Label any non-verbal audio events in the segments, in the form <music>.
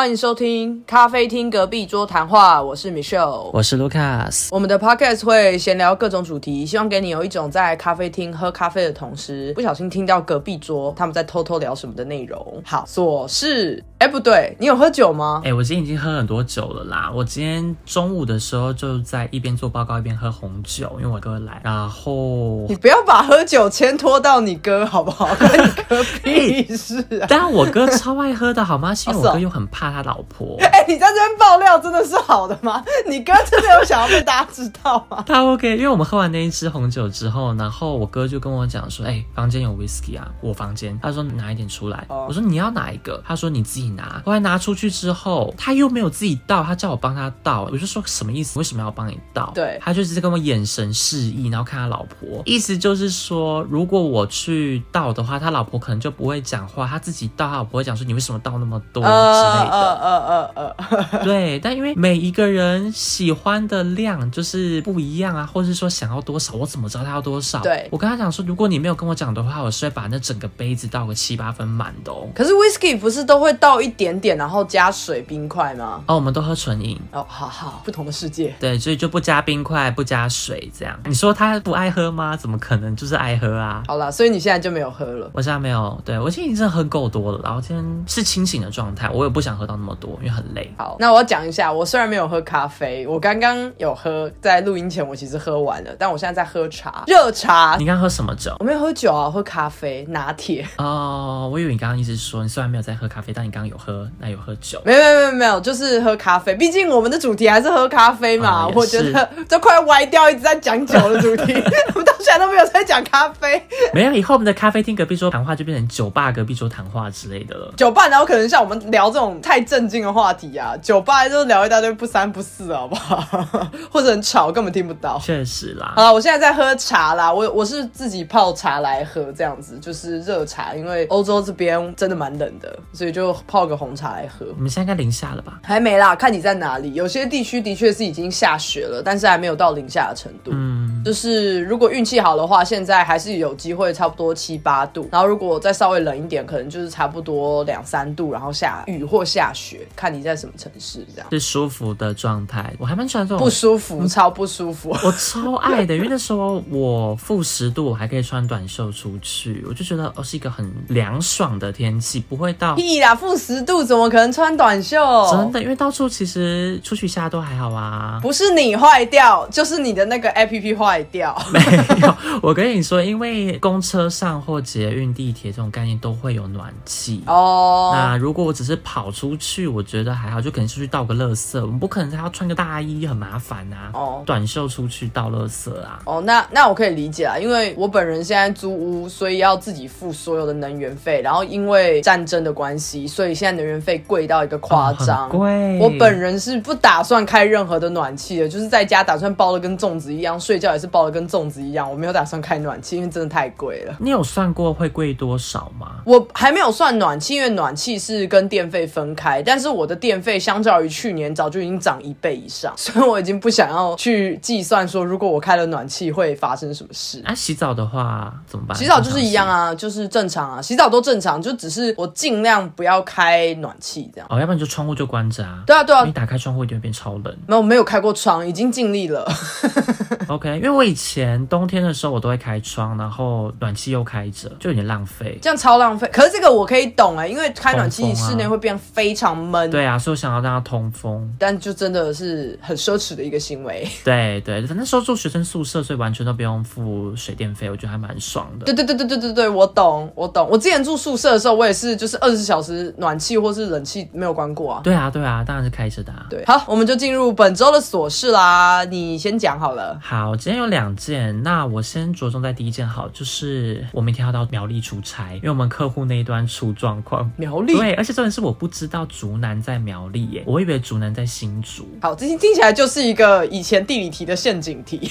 欢迎收听咖啡厅隔壁桌谈话，我是 Michelle。我是 Lucas，我们的 podcast 会闲聊各种主题，希望给你有一种在咖啡厅喝咖啡的同时，不小心听到隔壁桌他们在偷偷聊什么的内容。好，琐事。哎，不对，你有喝酒吗？哎、我今天已经喝很多酒了啦。我今天中午的时候就在一边做报告一边喝红酒，因为我哥来，然后你不要把喝酒牵拖到你哥好不好？关你哥屁事啊！当然我哥超爱喝的好吗？是因为哦是哦我哥又很怕他老婆。<laughs> 哎、你在这边爆料真的是好的吗？你哥真的有想要被大家知道吗？<laughs> 他 OK，因为我们喝完那一支红酒之后，然后我哥就跟我讲说：“哎、房间有 whisky 啊，我房间。”他说：“拿一点出来。哦我说：“你要哪一个？”他说：“你自己拿。”后来拿出去之后，他又没有自己倒，他叫我帮他倒。我就说：“什么意思？为什么要帮你倒？”对他就是在跟我眼神示意，然后看他老婆，意思就是说，如果我去倒的话，他老婆可能就不会讲话，他自己倒，他老婆会讲说：“你为什么倒那么多？”之呃类的。呃呃呃呃，对，但因为每一个人喜欢的量就是不一样啊，或者是说想要多少，我怎么知道他要多少？对我跟他讲说，如果你没有跟我讲的话，我是会把那整个杯子倒个七八分满的哦。可是 whisky 不是都会倒一点点，然后加水冰块吗？哦，我们都喝纯饮。哦，好好，不同的世界。对，所以就不加冰块，不加水，这样。你说他不爱喝吗？怎么可能？就是爱喝啊！好了，所以你现在就没有喝了。我现在没有，对我今天已经真的喝够多了，然后今天是清醒的状态，我也不想喝到那么多，因为很累。好，那我要讲一下，我虽然没有喝咖啡，我刚刚有喝，在录音前我其实喝完了，但我现在在喝茶，热茶你。刚刚喝什么酒？我没有喝酒啊，我喝咖啡拿铁。哦，我以为你刚刚意思是说，你虽然没有在喝咖啡，但你刚刚有喝，那有喝酒。没有没有没有没有，就是喝咖啡。毕竟我们的主题还是喝咖啡嘛。哦我觉得 <laughs> 都快歪掉，一直在讲酒的主题，<laughs> 我们到现在都没有在讲咖啡。没有，以后我们的咖啡厅隔壁桌谈话就变成酒吧隔壁桌谈话之类的了。酒吧，然后可能像我们聊这种太正经的话题啊，酒吧就聊一大堆不三不四，好不好？<laughs> 或者很吵，根本听不到。确实啦好，了，我现在在喝茶啦，我我是自己泡茶来喝，这样子就是热茶，因为欧洲这边真的蛮冷的，所以就泡个红茶来喝。你们现在应该零下了吧？还没啦，看你在哪里。有些地区的确是已经下雪了，但是还没有到零下的程度。嗯，就是如果运气好的话，现在还是有机会差不多七八度。然后如果再稍微冷一点，可能就是差不多两三度，然后下雨或下雪，看你在什么城市这样。是舒服的状态，我还蛮喜欢这种不舒服，超不舒服。<laughs> 我超爱的，因为那时候我负十度，我还可以穿短袖出去，我就觉得哦是一个很凉爽的天气，不会到屁啦，负十度怎么可能穿短袖？真的，因为到处其实出去一下都还好啊。不是你坏掉，就是你的那个 A P P 坏掉。<laughs> 没有，我跟你说，因为公车上或捷运、地铁这种概念都会有暖气。哦，那如果我只是跑出去，我觉得还好，就可能出去倒个垃圾，我们不可能还要穿个大衣，很麻烦啊。哦短袖出去倒垃圾啊。哦，那那我可以理解啊，因为我本人现在租屋，所以要自己付所有的能源费，然后因为战争的关系，所以现在能源费贵到一个夸张。哦贵。我本人是不打算开任何的暖气的，就是在家打算包的跟粽子一样，睡觉也是包的跟粽子一样，我没有打算开暖气，因为真的太贵了。你有算过会贵多少吗？我还没有算暖气，因为暖气是跟电费分开，但是我的电费相较于去年早就已经涨一倍以上，<laughs> 所以我已经不想要去计算说如果我开了暖气会发生什么事。啊，洗澡的话怎么办？洗澡就是一样啊，就是正常啊，洗澡都正常，就只是我尽量不要开暖气这样。哦，要不然你就窗户就关着啊。对啊，对啊你，打开窗户一定会变超冷。没有没有开过窗，已经尽力了。<laughs> OK，因为我以前冬天的时候我都会开窗，然后暖气又开着，就有点浪费。这样超浪费。可是这个我可以懂哎、因为开暖气室内会变非常闷。对啊，所以我想要让它通风。但就真的是很奢侈的一个行为。对 <laughs> 对，那时候住学生宿舍，所以完全都不用付水电费，我觉得还蛮爽的。对对对对对对对，我懂我懂。我之前住宿舍的时候，我也是就是二十四小时暖气或是冷气没有关过啊。对啊对啊，当然是开着的、啊。对，好，我们就进入本周的琐事啦。你先讲好了。好，今天有两件，那我先着重在第一件好，就是我明天要到苗栗出差，因为我们客户那一端出状况。苗栗，对，而且重点是我不知道竹南在苗栗耶，我以为竹南在新竹。好，这听听起来就是一个以前地理题的陷阱题，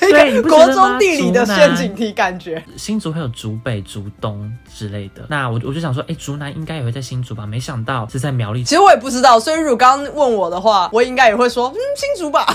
对，<laughs> 国中地理的陷阱题感觉。新竹会有竹北、竹东之类的。那我我就想说，哎，竹南应该也会在新竹吧？没想到是在苗栗。其实我也不知道，所以如果刚刚问我的话，我应该也会说，嗯，新竹吧。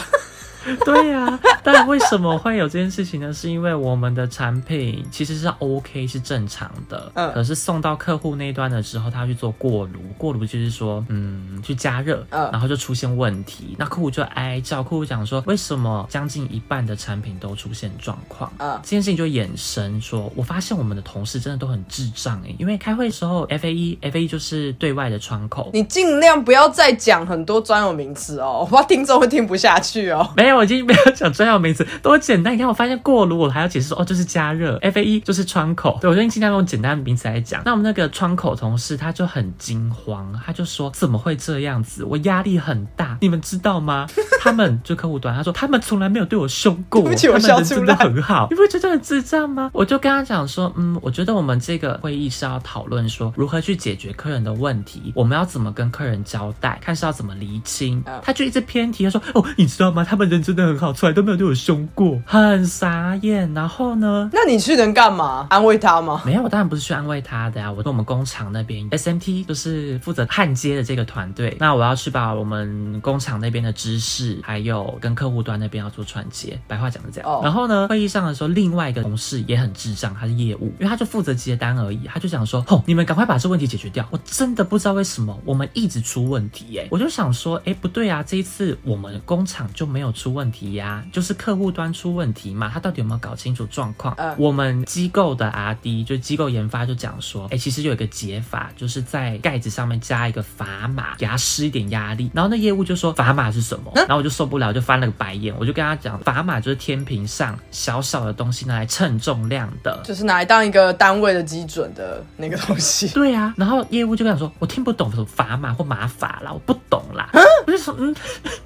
<laughs> 对呀、但为什么会有这件事情呢？是因为我们的产品其实是 OK 是正常的，嗯可是送到客户那一端的时候，他要去做过炉，过炉就是说，嗯，去加热，嗯然后就出现问题，那客户就哀叫，客户讲说，为什么将近一半的产品都出现状况？嗯这件事情就衍生说，我发现我们的同事真的都很智障诶、因为开会的时候，F A E F A E 就是对外的窗口，你尽量不要再讲很多专有名词哦，我怕听众会听不下去哦。没有，我已经没有讲专有名词，多简单！你看，我发现过炉，我还要解释说，哦，就是加热，F A E 就是窗口。对我最近尽量用简单的名词来讲。那我们那个窗口同事他就很惊慌，他就说怎么会这样子？我压力很大，你们知道吗？<laughs> 他们就客户端，他说他们从来没有对我凶过，<laughs> 我他们人真的很好，你不觉得很智障吗？我就跟他讲说，嗯，我觉得我们这个会议是要讨论说如何去解决客人的问题，我们要怎么跟客人交代，看是要怎么厘清。嗯他就一直偏题，他说，哦，你知道吗？他们人真的很好，从来都没有对我凶过，很傻眼。然后呢？那你去能干嘛？安慰他吗？没有，我当然不是去安慰他的呀、我跟我们工厂那边 SMT 就是负责焊接的这个团队，那我要去把我们工厂那边的知识，还有跟客户端那边要做串接。白话讲的这样。哦然后呢，会议上的时候，另外一个同事也很智障，他是业务，因为他就负责接单而已，他就想说，吼，你们赶快把这问题解决掉。我真的不知道为什么我们一直出问题耶、我就想说，哎，不对啊，这一次我们工厂就没有出问题呀、就是客户端出问题嘛，他到底有没有搞清楚状况？嗯我们机构的 RD 就机构研发就讲说，哎、其实有一个解法，就是在盖子上面加一个砝码，给他施一点压力。然后那业务就说砝码是什么？然后我就受不了，就翻了个白眼，我就跟他讲，砝码就是天平上小小的东西拿来称重量的。就是拿来当一个单位的基准的那个东西。<laughs> 对啊，然后业务就跟我说，我听不懂什么砝码或码法啦，我不懂啦。我就说，嗯，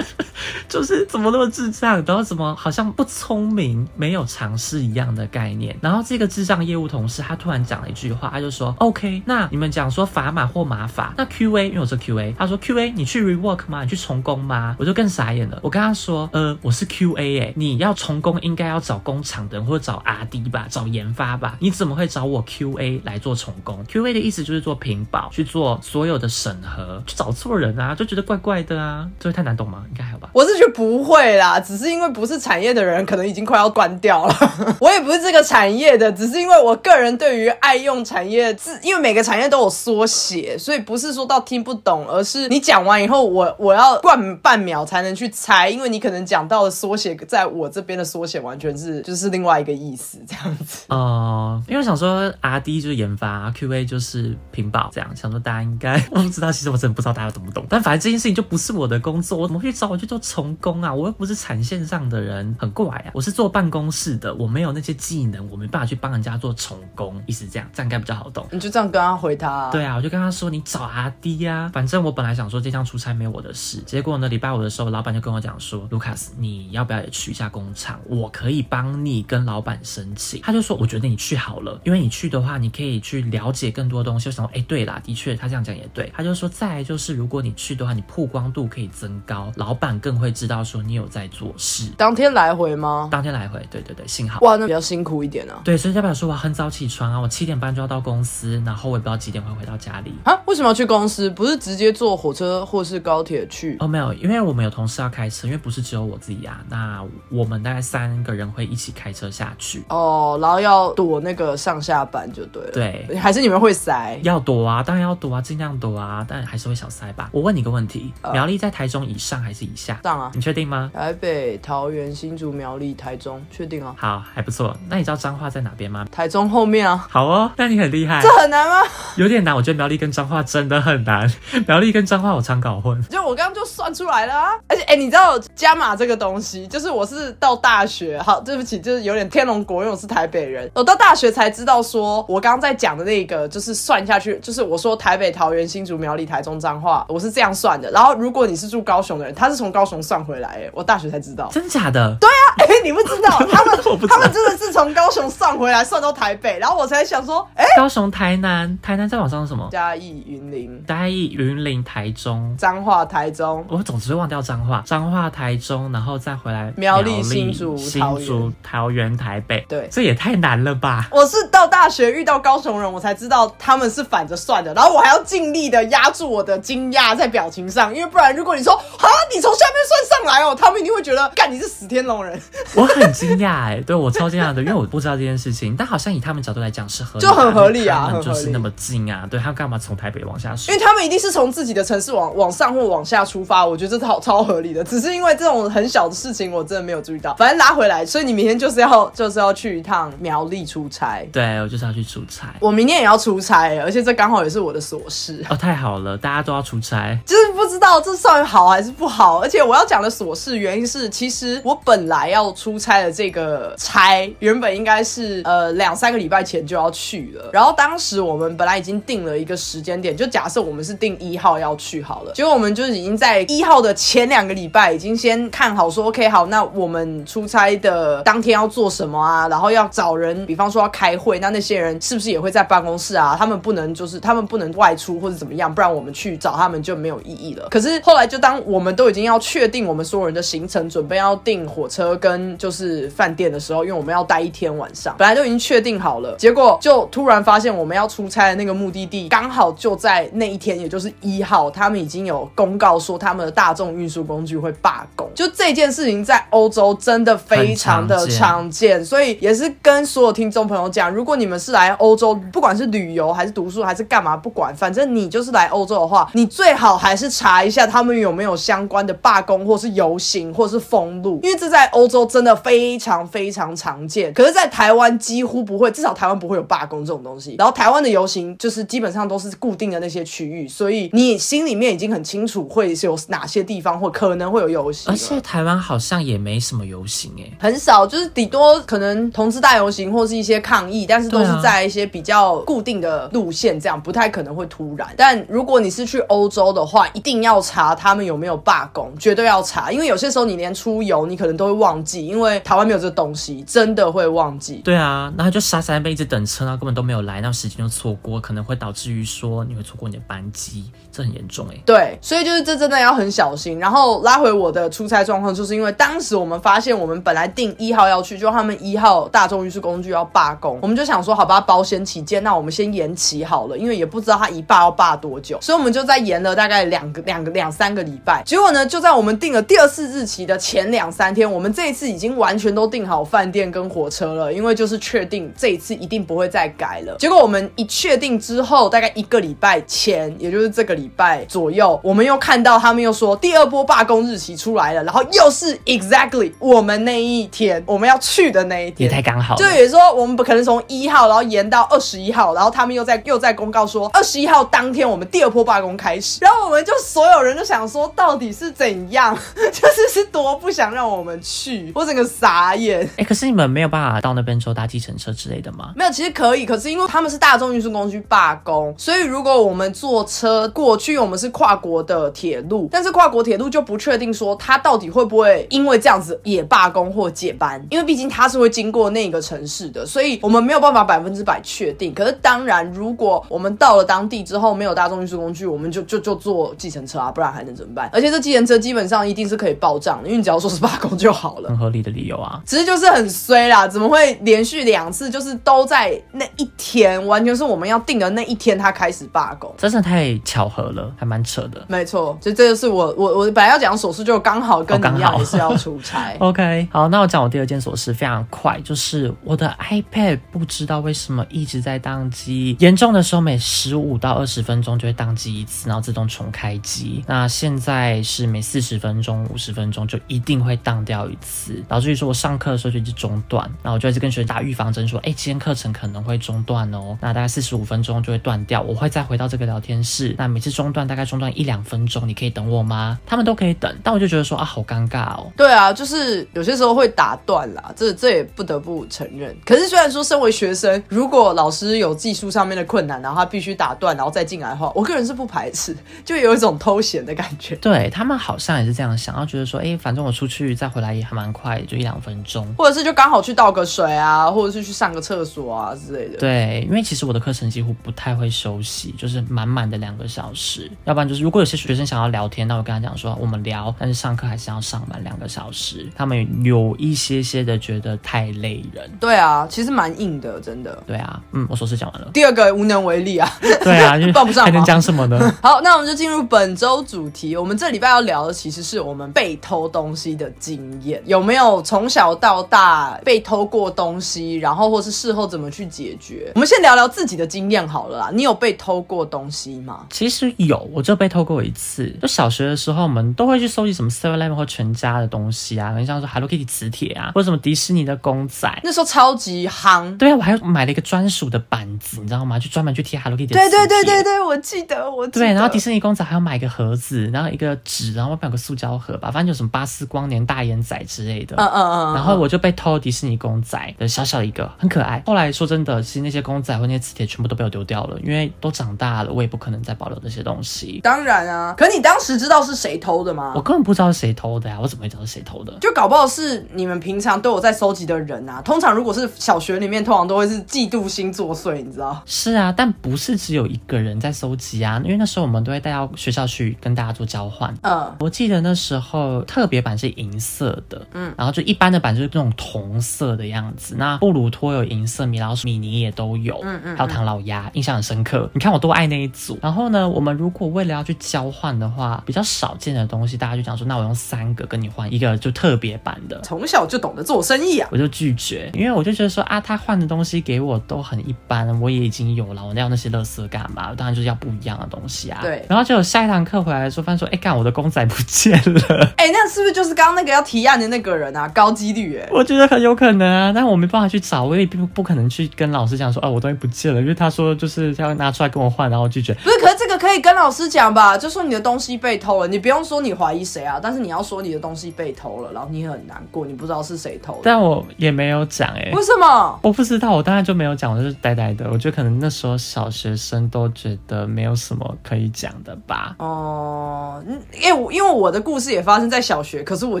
<laughs> 就是怎么那么智障，然后怎么好像不聪明、没有尝试一样的概念。然后这个智障业务同事他突然讲了一句话，他就说：“OK，那你们讲说砝码或码法，那 QA 因为我是 QA，他说 QA 你去 rework 吗？你去重工吗？”我就更傻眼了。我跟他说：“呃，我是 QA 哎、你要重工应该要找工厂的人或者找 RD 吧，找研发吧，你怎么会找我 QA 来做重工？QA 的意思就是做屏保，去做所有的审核，就找错人啊，就觉得怪怪的啊，这会太难懂吗？应该还好吧。”我是觉得不会啦，只是因为不是产业的人，可能已经快要关掉了。<laughs> 我也不是这个产业的，只是因为我个人对于爱用产业字，因为每个产业都有缩写，所以不是说到听不懂，而是你讲完以后，我我要灌半秒才能去猜，因为你可能讲到的缩写，在我这边的缩写完全是就是另外一个意思，这样子。哦、<laughs> 因为我想说 R D 就是研发，QA 就是屏保，这样想说大家应该我不知道，其实我真的不知道大家懂不懂。但反正这件事情就不是我的工作，我怎么会找我去做重工啊？我又不产线上的人，很怪啊！我是坐办公室的，我没有那些技能，我没办法去帮人家做重工，意思这样，这样应该比较好懂。你就这样跟他回他、啊，对啊，我就跟他说你找阿弟呀、反正我本来想说这趟出差没有我的事，结果呢礼拜五的时候，老板就跟我讲说，卢卡斯你要不要也去一下工厂？我可以帮你跟老板申请。他就说我觉得你去好了，因为你去的话，你可以去了解更多东西。我想说，哎，对啦，的确他这样讲也对。他就说再来就是如果你去的话，你曝光度可以增高，老板更会知道说你有在做事。当天来回吗？当天来回，对对对，幸好。哇，那比较辛苦一点啊。对，所以代表说我很早起床啊，我七点半就要到公司，然后我也不知道几点会回到家里。啊，为什么要去公司？不是直接坐火车或是高铁去？哦，没有，因为我们有同事要开车，因为不是只有我自己啊。那我们大概三个人会一起开车下去。哦，然后要躲那个上下班就对了。对，还是你们会塞？要躲啊，当然要躲啊，尽量躲啊，但还是会小塞吧。我问你个问题，呃苗栗在台中以上还是以下？上啊，你确定吗？台北、桃园、新竹、苗栗、台中，确定啊？好，还不错。那你知道彰化在哪边吗？台中后面啊，好哦，那你很厉害这，很难吗？有点难。我觉得苗栗跟彰化真的很难，<laughs> 苗栗跟彰化我常搞混。就我刚刚就算出来了啊！而且，哎、你知道加码这个东西，就是我是到大学，好，对不起，就是有点天龙国，因为我是台北人，我到大学才知道说，我刚刚在讲的那个，就是算下去，就是我说台北、桃园、新竹、苗栗、台中、彰化，我是这样算的。然后，如果你是住高雄的人，他是从高雄算回来，哎，我大学才知道。真假的？对啊，<laughs> 哎、你不知道，<laughs> 他们他们真的是从高雄算回来，算到台北，然后我才想说，哎、高雄、台南，台南再往上是什么？嘉义、云林、嘉义、云林、台中。彰化、台中，我总是会忘掉彰化，彰化、台中，然后再回来苗栗新竹新竹、桃园、台北。对这也太难了吧？我是到大学遇到高雄人，我才知道他们是反着算的，然后我还要尽力的压住我的惊讶在表情上，因为不然如果你说啊，你从下面算上来哦，他们一定会觉得，干你是死天龙人，<laughs> 我很惊讶哎，对我超惊讶的，因为我不知道这件事情，但好像以他们角度来讲是合理的，就很合理啊他们就是那么近啊，对他干嘛从台北往下数因为？他们一定是从自己的城市往往上或往下出发，我觉得这超超合理的。只是因为这种很小的事情，我真的没有注意到。反正拉回来，所以你明天就是要 <laughs> 就是要去一趟苗栗出差。对我就是要去出差。我明天也要出差，而且这刚好也是我的琐事。哦，太好了，大家都要出差。就是不知道这算好还是不好，而且我要讲的琐事原是，其实我本来要出差的这个差，原本应该是呃两三个礼拜前就要去了，然后当时我们本来已经定了一个时间点，就假设我们是定一号要去好了，结果我们就是已经在一号的前两个礼拜已经先看好说，OK 好，那我们出差的当天要做什么啊，然后要找人，比方说要开会，那那些人是不是也会在办公室啊？他们不能就是他们不能外出或者怎么样，不然我们去找他们就没有意义了。可是后来就当我们都已经要确定我们所有人的行程，准备要订火车跟就是饭店的时候，因为我们要待一天晚上，本来就已经确定好了，结果就突然发现我们要出差的那个目的地刚好就在那一天，也就是一号，他们已经有公告说他们的大众运输工具会罢工。就这件事情在欧洲真的非常的常见，所以也是跟所有听众朋友讲，如果你们是来欧洲，不管是旅游还是读书还是干嘛，不管，反正你就是来欧洲的话，你最好还是查一下他们有没有相关的罢工或是游行或是封路，因为这在欧洲真的非常非常常见。可是，在台湾几乎不会，至少台湾不会有罢工这种东西。然后台湾的游行就是基本上都是固定的那些区域，所以你心里面已经很清楚会是有哪些地方或可能会有游行。而且台湾好像也没什么游行哎、很少，就是顶多可能同志大游行或是一些抗议，但是都是在一些比较固定的路线，这样不太可能会突然。但如果你是去欧洲的话，一定要查他们有没有罢工，绝对要查，因为有些时候你连出游你可能都会忘记，因为台湾没有这个东西，真的会忘记。对啊，然后就傻傻在那边一直等车，然后根本都没有来，那时间就错过，可能会导致于说你会错过你的班机，很严重哎、对，所以就是这真的要很小心。然后拉回我的出差状况，就是因为当时我们发现我们本来定一号要去，就他们一号大众运输工具要罢工，我们就想说，好吧，保险起见，那我们先延期好了，因为也不知道他一罢要罢多久，所以我们就在延了大概两个、两个、两三个礼拜。结果呢，就在我们定了第二次日期的前两三天，我们这一次已经完全都订好饭店跟火车了，因为就是确定这一次一定不会再改了。结果我们一确定之后，大概一个礼拜前，也就是这个礼拜左右，我们又看到他们又说第二波罢工日期出来了，然后又是 exactly 我们那一天我们要去的那一天，也太刚好了。就也说我们不可能从一号，然后延到二十一号，然后他们又在又在公告说二十一号当天我们第二波罢工开始，然后我们就所有人就想说到底是怎样，<laughs> 就是是多不想让我们去，我整个傻眼。哎、可是你们没有办法到那边之后搭计程车之类的吗？没有，其实可以，可是因为他们是大众运输工具罢工，所以如果我们坐车过去，我们是跨国的铁路，但是跨国铁路就不确定说它到底会不会因为这样子也罢工或解班，因为毕竟它是会经过那个城市的，所以我们没有办法百分之百确定。可是当然，如果我们到了当地之后没有大众运输工具，我们就就就坐计程车啊，不然还能怎么办？而且这计程车基本上一定是可以报账的，因为你只要说是罢工就好了。很合理的理由啊。只是就是很衰啦，怎么会连续两次就是都在那一天，完全是我们要定的那一天，他开始罢工。真的太巧合了，还蛮扯的。没错，所以这就是我我我本来要讲琐事，就刚好跟哦刚好你一样也是要出差。<laughs> OK，好，那我讲我第二件琐事，非常快，就是我的 iPad 不知道为什么一直在宕机，严重的时候每十五到二十分钟就会宕机一次，然后自动重开机。那现在是每四十分钟、五十分钟就一定会宕掉一次，导致于说我上课的时候就一直中断，然后我就一直跟学生打预防针说，哎，今天课程可能会中断哦，那大概四十五分钟就会断掉，我会再回到这个聊天室，那每次中断大概中断一两分钟，你可以等我吗？他们都可以等，但我就觉得说啊，好尴尬哦。对啊，就是有些时候会打断啦，这这也不得不承认。可是虽然说身为学生，如果老师有技术上面的困难，然后他必须打断，然后再进来的话，我个人是不排斥，就有一种偷闲的感觉。对他们好像也是这样想，然后觉得说，哎，反正我出去再回来也还蛮快，就一两分钟。或者是就刚好去倒个水啊，或者是去上个厕所啊之类的。对，因为其实我的课程几乎不太会休息，就是满满的两个小时。要不然就是如果有些学生想要聊天，那我跟他讲说我们聊，但是上课还是要上满两个小时。他们有一些些的觉得太累人。对啊，其实蛮硬的，真的。对啊，嗯，我说是讲完了。第二个无能为力啊。<laughs> 对啊，就是报不上还能讲什么呢？<laughs> 好，那我们就进入本周主题。我们这礼拜要聊的其其实是我们被偷东西的经验。有没有从小到大被偷过东西，然后或是事后怎么去解决？我们先聊聊自己的经验好了啦。你有被偷过东西吗？其实有，我就被偷过一次。就小学的时候，我们都会去收集什么 Seven Eleven 或全家的东西啊，很像说 Hello Kitty 磁铁啊，或者什么迪士尼的公仔。那时候超级夯。对啊，我还买了一个专属的板子，你知道吗？就专门去贴 Hello Kitty 的对对对对对，我记得我记得对，然后迪士尼公仔还要买一个盒子，然后一个纸，然后外面有个塑胶盒吧，反正有什么巴斯光年大眼仔之类的。嗯嗯嗯。然后我就被偷迪士尼公仔的小小一个，很可爱。后来说真的，其实那些公仔或那些磁铁全部都被我丢掉了，因为都长大了，我也不可能再保留这些东西。当然啊，可你当时知道是谁偷的吗？我根本不知道是谁偷的呀，我怎么会知道是谁偷的？就搞不好是你们平常都有在收集的人啊。通常如果是小学里面，通常都会是嫉妒心作祟，你知道？是啊，但不是只有一个人在收集啊，因为那时候我们都会带到学校去跟大家做交换。嗯，我记得那时候特别版是银色的，嗯，然后就一般的版就是那种铜色的样子。那布鲁托有银色，米老鼠、米妮也都有，嗯嗯，还有唐老鸭，印象很深刻。你看我多爱那一组。然后呢，我们如果为了要去交换的话，比较少见的东西，大家就讲说，那我用三个跟你换一个就特别版的。从小就懂得做生意啊，我就拒绝，因为我就觉得说啊，他换的东西给我都很一般，我也已经有了，我要那些乐色干嘛？当然就是要不一样的东西啊。对。然后就有下一堂课回来的时候，发现说，哎，干我的公仔不见了。<laughs> 哎，那是不是就是刚刚那个要提案的那个人啊？高几率哎，我觉得很有可能啊，但我没办法去找，我也不不可能去跟老师讲说，哦，我东西不见了，因为他说就是他要拿出来跟我换，然后拒绝。不是，可是这个可以跟老师讲吧？就说你的东西被偷了，你不用说你怀疑谁啊，但是你要说你的东西被偷了，然后你很难过，你不知道是谁偷的。但我也没有讲哎，为什么？我不知道，我当然就没有讲，我就是呆呆的。我觉得可能那时候小学生都觉得没有什么可以讲的吧。哦，因为因为我的故事也发生在小学，可是我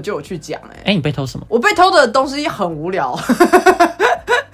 就有去讲哎。哎，你被偷什么？我被偷的东西很无聊。<laughs>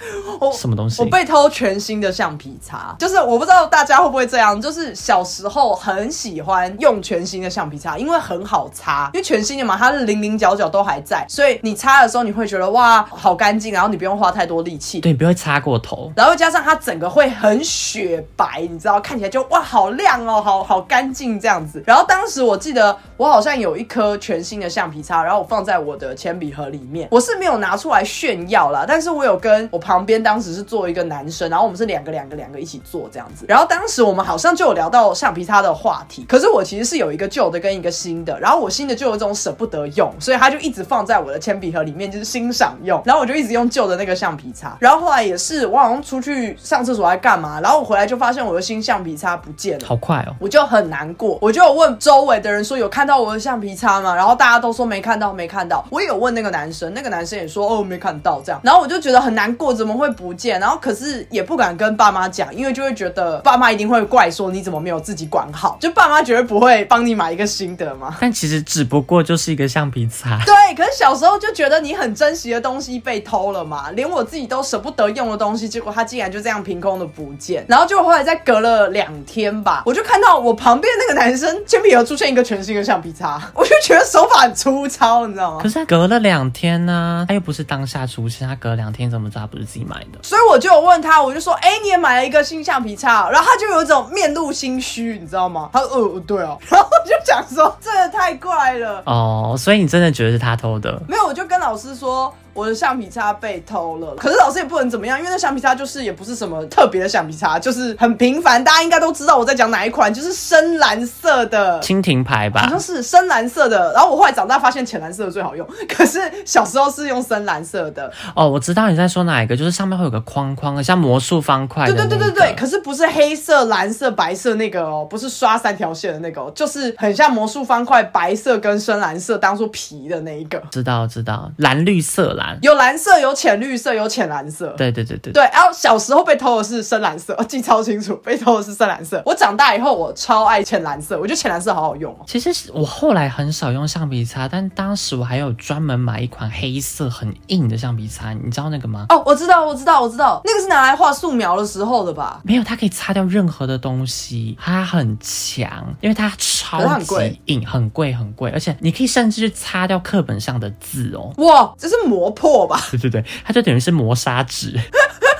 <laughs> 什么东西？我被偷全新的橡皮擦，就是我不知道大家会不会这样，就是小时候很喜欢用全新的橡皮擦，因为很好擦，因为全新的嘛，它是零零角角都还在，所以你擦的时候你会觉得哇好干净，然后你不用花太多力气，对，你不会擦过头，然后加上它整个会很雪白，你知道，看起来就哇好亮哦，好好干净这样子。然后当时我记得我好像有一颗全新的橡皮擦，然后我放在我的铅笔盒里面，我是没有拿出来炫耀啦，但是我有跟我旁边当时是做一个男生，然后我们是两个两个两个一起做这样子。然后当时我们好像就有聊到橡皮擦的话题，可是我其实是有一个旧的跟一个新的，然后我新的就有一种舍不得用，所以他就一直放在我的铅笔盒里面，就是欣赏用。然后我就一直用旧的那个橡皮擦。然后后来也是我好像出去上厕所还干嘛，然后我回来就发现我的新橡皮擦不见了，好快哦！我就很难过，我就有问周围的人说有看到我的橡皮擦吗？然后大家都说没看到，没看到。我也有问那个男生，那个男生也说哦没看到这样。然后我就觉得很难过，怎么会不见？然后可是也不敢跟爸妈讲，因为就会觉得爸妈一定会怪说你怎么没有自己管好，就爸妈绝对不会帮你买一个新的嘛。但其实只不过就是一个橡皮擦。对，可是小时候就觉得你很珍惜的东西被偷了嘛，连我自己都舍不得用的东西，结果它竟然就这样凭空的不见。然后就后来再隔了两天吧，我就看到我旁边那个男生铅笔盒出现一个全新的橡皮擦，<laughs> 我就觉得手法很粗糙，你知道吗？可是他隔了两天呢，他又不是当下出现，他隔两天怎么知道他不是自己买的？所以我就有问他，我就说，哎，你也买了一个新橡皮擦，然后他就有一种面露心虚，你知道吗？他说，呃，对啊，<laughs> 然后我就讲说，这个太怪了。哦，所以你真的觉得是他偷的？没有，我就跟老师说。我的橡皮擦被偷了，可是老师也不能怎么样，因为那橡皮擦就是也不是什么特别的橡皮擦，就是很平凡，大家应该都知道我在讲哪一款，就是深蓝色的蜻蜓牌吧，好像是深蓝色的。然后我后来长大发现浅蓝色的最好用，可是小时候是用深蓝色的。哦，我知道你在说哪一个，就是上面会有个框框，像魔术方块。对对对对对，可是不是黑色、蓝色、白色那个哦，不是刷三条线的那个，就是很像魔术方块，白色跟深蓝色当做皮的那一个。知道知道，蓝绿色蓝，有蓝色。有浅绿色，有浅蓝色。对对对对对。然后小时候被偷的是深蓝色，<laughs> 我记超清楚，被偷的是深蓝色。我长大以后，我超爱浅蓝色，我觉得浅蓝色好好用哦。其实我后来很少用橡皮擦，但当时我还有专门买一款黑色很硬的橡皮擦，你知道那个吗？哦，我知道，我知道，我知道，那个是拿来画素描的时候的吧？没有，它可以擦掉任何的东西，它很强，因为它超级硬，很贵很贵，而且你可以甚至去擦掉课本上的字哦。哇，这是磨破吧？对对。对，它就等于是磨砂纸，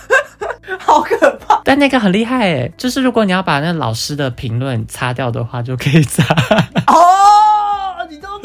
<laughs> 好可怕。但那个很厉害哎，就是如果你要把那老师的评论擦掉的话，就可以擦。<laughs> 哦。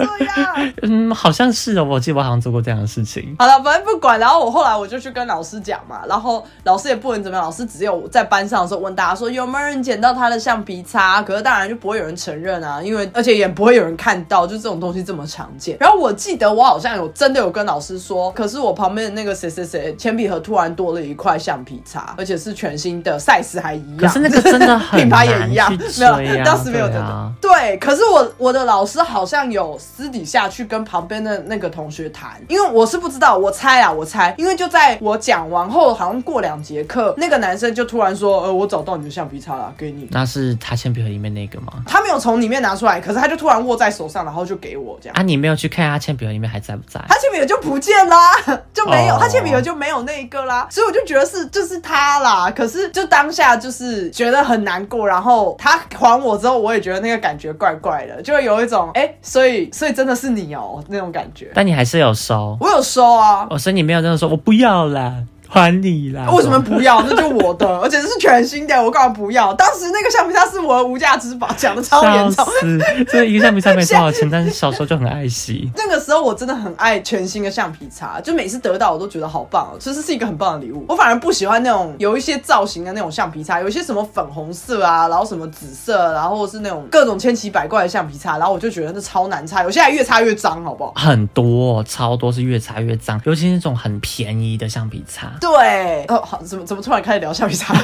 这样？<laughs> 嗯，好像是哦，我记得我好像做过这样的事情。好了，反正不管。然后我后来我就去跟老师讲嘛，然后老师也不能怎么样，老师只有在班上的时候问大家说有没有人捡到他的橡皮擦，可是当然就不会有人承认啊，因为而且也不会有人看到，就这种东西这么常见。然后我记得我好像有真的有跟老师说，可是我旁边的那个谁谁谁铅笔盒突然多了一块橡皮擦，而且是全新的，size 还一样。<laughs> 可是那个真的很品牌也一样，没有当时没有真的。<laughs> 对，可是我我的老师好像有私底下去跟旁边的那个同学谈，因为我是不知道，我猜啊，我猜，因为就在我讲完后，好像过两节课，那个男生就突然说，呃，我找到你的橡皮擦了，给你。那是他铅笔盒里面那个吗？他没有从里面拿出来，可是他就突然握在手上，然后就给我这样。啊，你没有去看他铅笔盒里面还在不在？他铅笔盒就不见啦，<laughs> 就没有，哦他铅笔盒就没有那一个啦，所以我就觉得是就是他啦。可是就当下就是觉得很难过，然后他还我之后，我也觉得那个感觉怪怪的，就会有一种哎、所以所以真的是你哦那种感觉。但你还是有收，我有收啊，哦，所以你没有真的说我不要啦，还你啦。为什么不要？那就我的，<laughs> 而且是全新的，我干嘛不要？当时那个橡皮擦是我的无价之宝，<laughs> 讲的超严重。笑死！这一个橡皮擦没多少钱，但是小时候就很爱惜。<laughs> 那个时候我真的很爱全新的橡皮擦，就每次得到我都觉得好棒哦，其实是一个很棒的礼物。我反而不喜欢那种有一些造型的那种橡皮擦，有一些什么粉红色啊，然后什么紫色，然后是那种各种千奇百怪的橡皮擦，然后我就觉得那超难擦，有些还越擦越脏，好不好？很多，超多是越擦越脏，尤其是那种很便宜的橡皮擦。对，哦，好，怎么怎么突然开始聊橡皮擦？<laughs>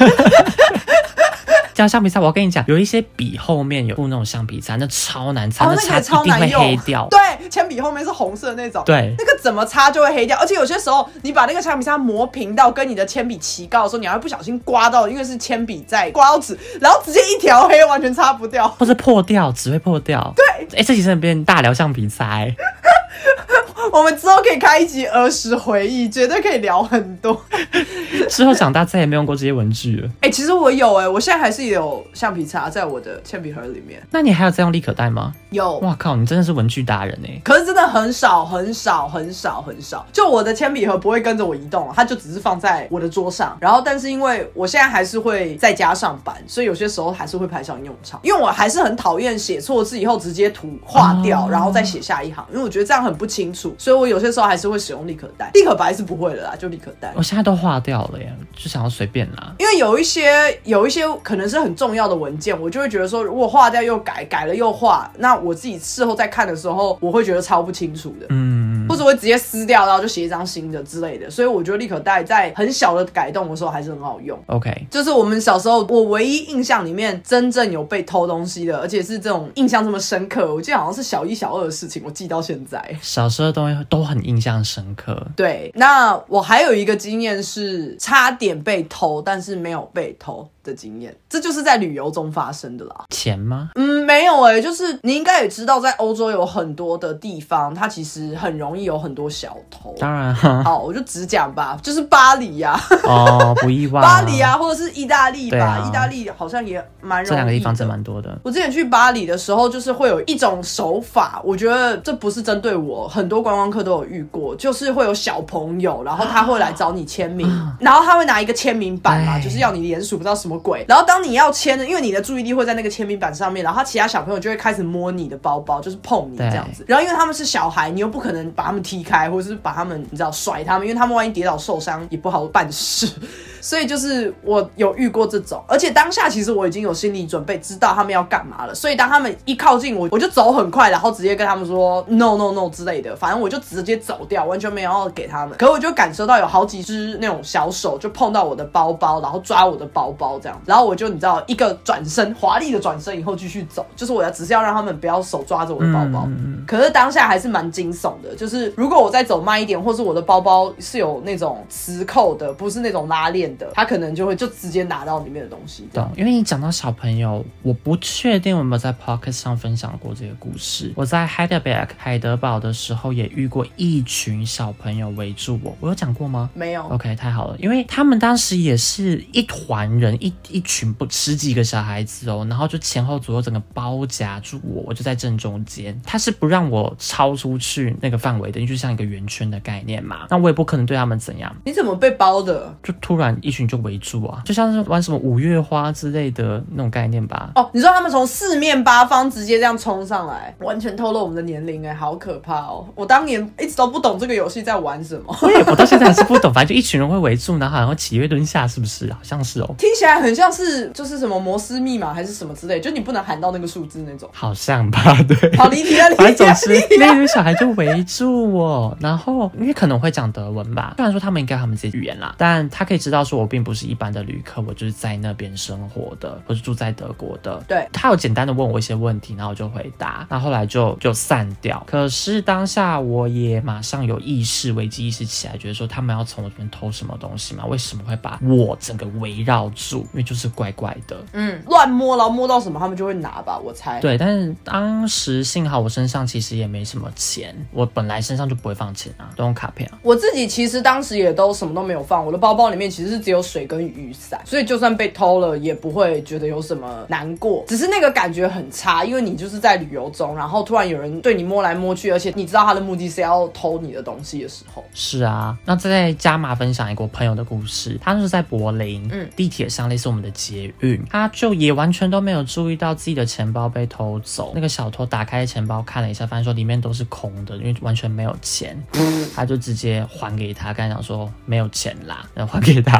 讲橡皮擦，我跟你讲，有一些笔后面有附那种橡皮擦，那超难擦，哦，那那个也擦一定会超难用，黑掉。对，铅笔后面是红色的那种，对那个怎么擦就会黑掉，而且有些时候你把那个橡皮擦磨平到跟你的铅笔齐高的时候，你还会不小心刮到，因为是铅笔在刮到纸，然后直接一条黑，完全擦不掉。或是破掉，纸会破掉。对，哎、这集真的变大聊橡皮擦、欸，<laughs> 我们之后可以开一集儿时回忆，绝对可以聊很多。<laughs> 之后长大再也没用过这些文具了。哎、其实我有哎、我现在还是有橡皮擦在我的铅笔盒里面，那你还有在用立可带吗？有。哇靠，你真的是文具达人哎、可是真的很少很少很少很少，就我的铅笔盒不会跟着我移动，它就只是放在我的桌上。然后，但是因为我现在还是会在家上班，所以有些时候还是会派上用场。因为我还是很讨厌写错字以后直接涂划掉，哦然后再写下一行，因为我觉得这样很不清楚。所以我有些时候还是会使用立可带，立可白是不会的啦，就立可带。我现在都化掉了耶，就想要随便拿。因为有一些有一些可能是很重要的文件，我就会觉得说，如果化掉又改，改了又化，那我自己事后再看的时候，我会觉得超不清楚的。嗯，或者会直接撕掉，然后就写一张新的之类的。所以我觉得立可带在很小的改动的时候还是很好用。OK，就是我们小时候，我唯一印象里面真正有被偷东西的，而且是这种印象这么深刻，我记得好像是小一、小二的事情，我记到现在。小时候的东西都很印象深刻。对，那我还有一个经验是差点被偷，但是没有被偷的经验，这就是在旅游中发生的啦。钱吗？嗯，没有诶、就是你应该也知道，在欧洲有很多的地方，它其实很容易有很多小偷。当然哈，好，我就只讲吧，就是巴黎呀、哦，<laughs> 不意外、巴黎啊，，或者是意大利吧，啊意大利好像也蛮容易。这两个地方真蛮多的。我之前去巴黎的时候，就是会有一种手法，我觉得这不是针对我，很多观光客都有遇过，就是会有小朋友，然后他会来找你签名，<gasps> 然后他会拿一个签名板嘛，哎就是要你联署，不知道什么鬼。然后当你要签的，因为你的注意力会在那个签名板上面，然后其他小朋友就会开始摸你的包包，就是碰你这样子。然后因为他们是小孩，你又不可能把他们踢开，或者是把他们你知道甩他们，因为他们万一跌倒受伤也不好办事。所以就是我有遇过这种，而且当下其实我已经有心理准备，知道他们要干嘛了。所以当他们一靠近我，我就走很快，然后直接跟他们说 no no no 之类的，反正我就直接走掉，完全没有要给他们。可我就感受到有好几只那种小手就碰到我的包包，然后抓我的包包这样，然后我就你知道一个转身，华丽的转身以后继续走，就是我要只是要让他们不要手抓着我的包包。可是当下还是蛮惊悚的，就是如果我再走慢一点，或是我的包包是有那种磁扣的，不是那种拉链的，他可能就会就直接拿到里面的东西。懂，因为你讲到小朋友，我不确定我有没有在 Pocket 上分享过这个故事。我在 Heidelberg 海德堡的时候，也遇过一群小朋友围住我，我有讲过吗？没有。OK，太好了，因为他们当时也是一团人，一一群不十几个小孩子哦，然后就前后左右整个包夹住我，我就在正中间。他是不让我超出去那个范围的，就像一个圆圈的概念嘛。那我也不可能对他们怎样，你怎么被包的？就突然然一群就围住啊，就像是玩什么五月花之类的那种概念吧。哦，你说他们从四面八方直接这样冲上来，完全透露我们的年龄哎，好可怕哦！我当年一直都不懂这个游戏在玩什么，<laughs> 我也我到现在还是不懂，反正就一群人会围住，然后好像起跃蹲下，是不是？好像是哦，听起来很像是就是什么摩斯密码还是什么之类，就你不能喊到那个数字那种。好像吧，对。好离题啊，离题 <laughs> 之！那群小孩就围住我，然后因为可能会讲德文吧，虽然说他们应该他们自己语言啦，但他可以知道说我并不是一般的旅客，我就是在那边生活的，我是住在德国的。对他有简单的问我一些问题，然后我就回答，那后来就就散掉。可是当下我也马上有意识，危机意识起来，觉得说他们要从我这边偷什么东西嘛？为什么会把我整个围绕住？因为就是怪怪的。嗯，乱摸，然后摸到什么他们就会拿吧，我猜。对，但是当时幸好我身上其实也没什么钱，我本来身上就不会放钱啊，都用卡片啊。我自己其实当时也都什么都没有放，我的包包里面其实是只有水跟雨伞，所以就算被偷了也不会觉得有什么难过，只是那个感觉很差，因为你就是在旅游中，然后突然有人对你摸来摸去，而且你知道他的目的是要偷你的东西的时候，是啊，那再加码分享一个我朋友的故事，他是在柏林，嗯。地铁上类似我们的捷运，他就也完全都没有注意到自己的钱包被偷走。那个小偷打开钱包看了一下，发现说里面都是空的，因为完全没有钱，他就直接还给他，跟他讲说没有钱啦，然后还给他，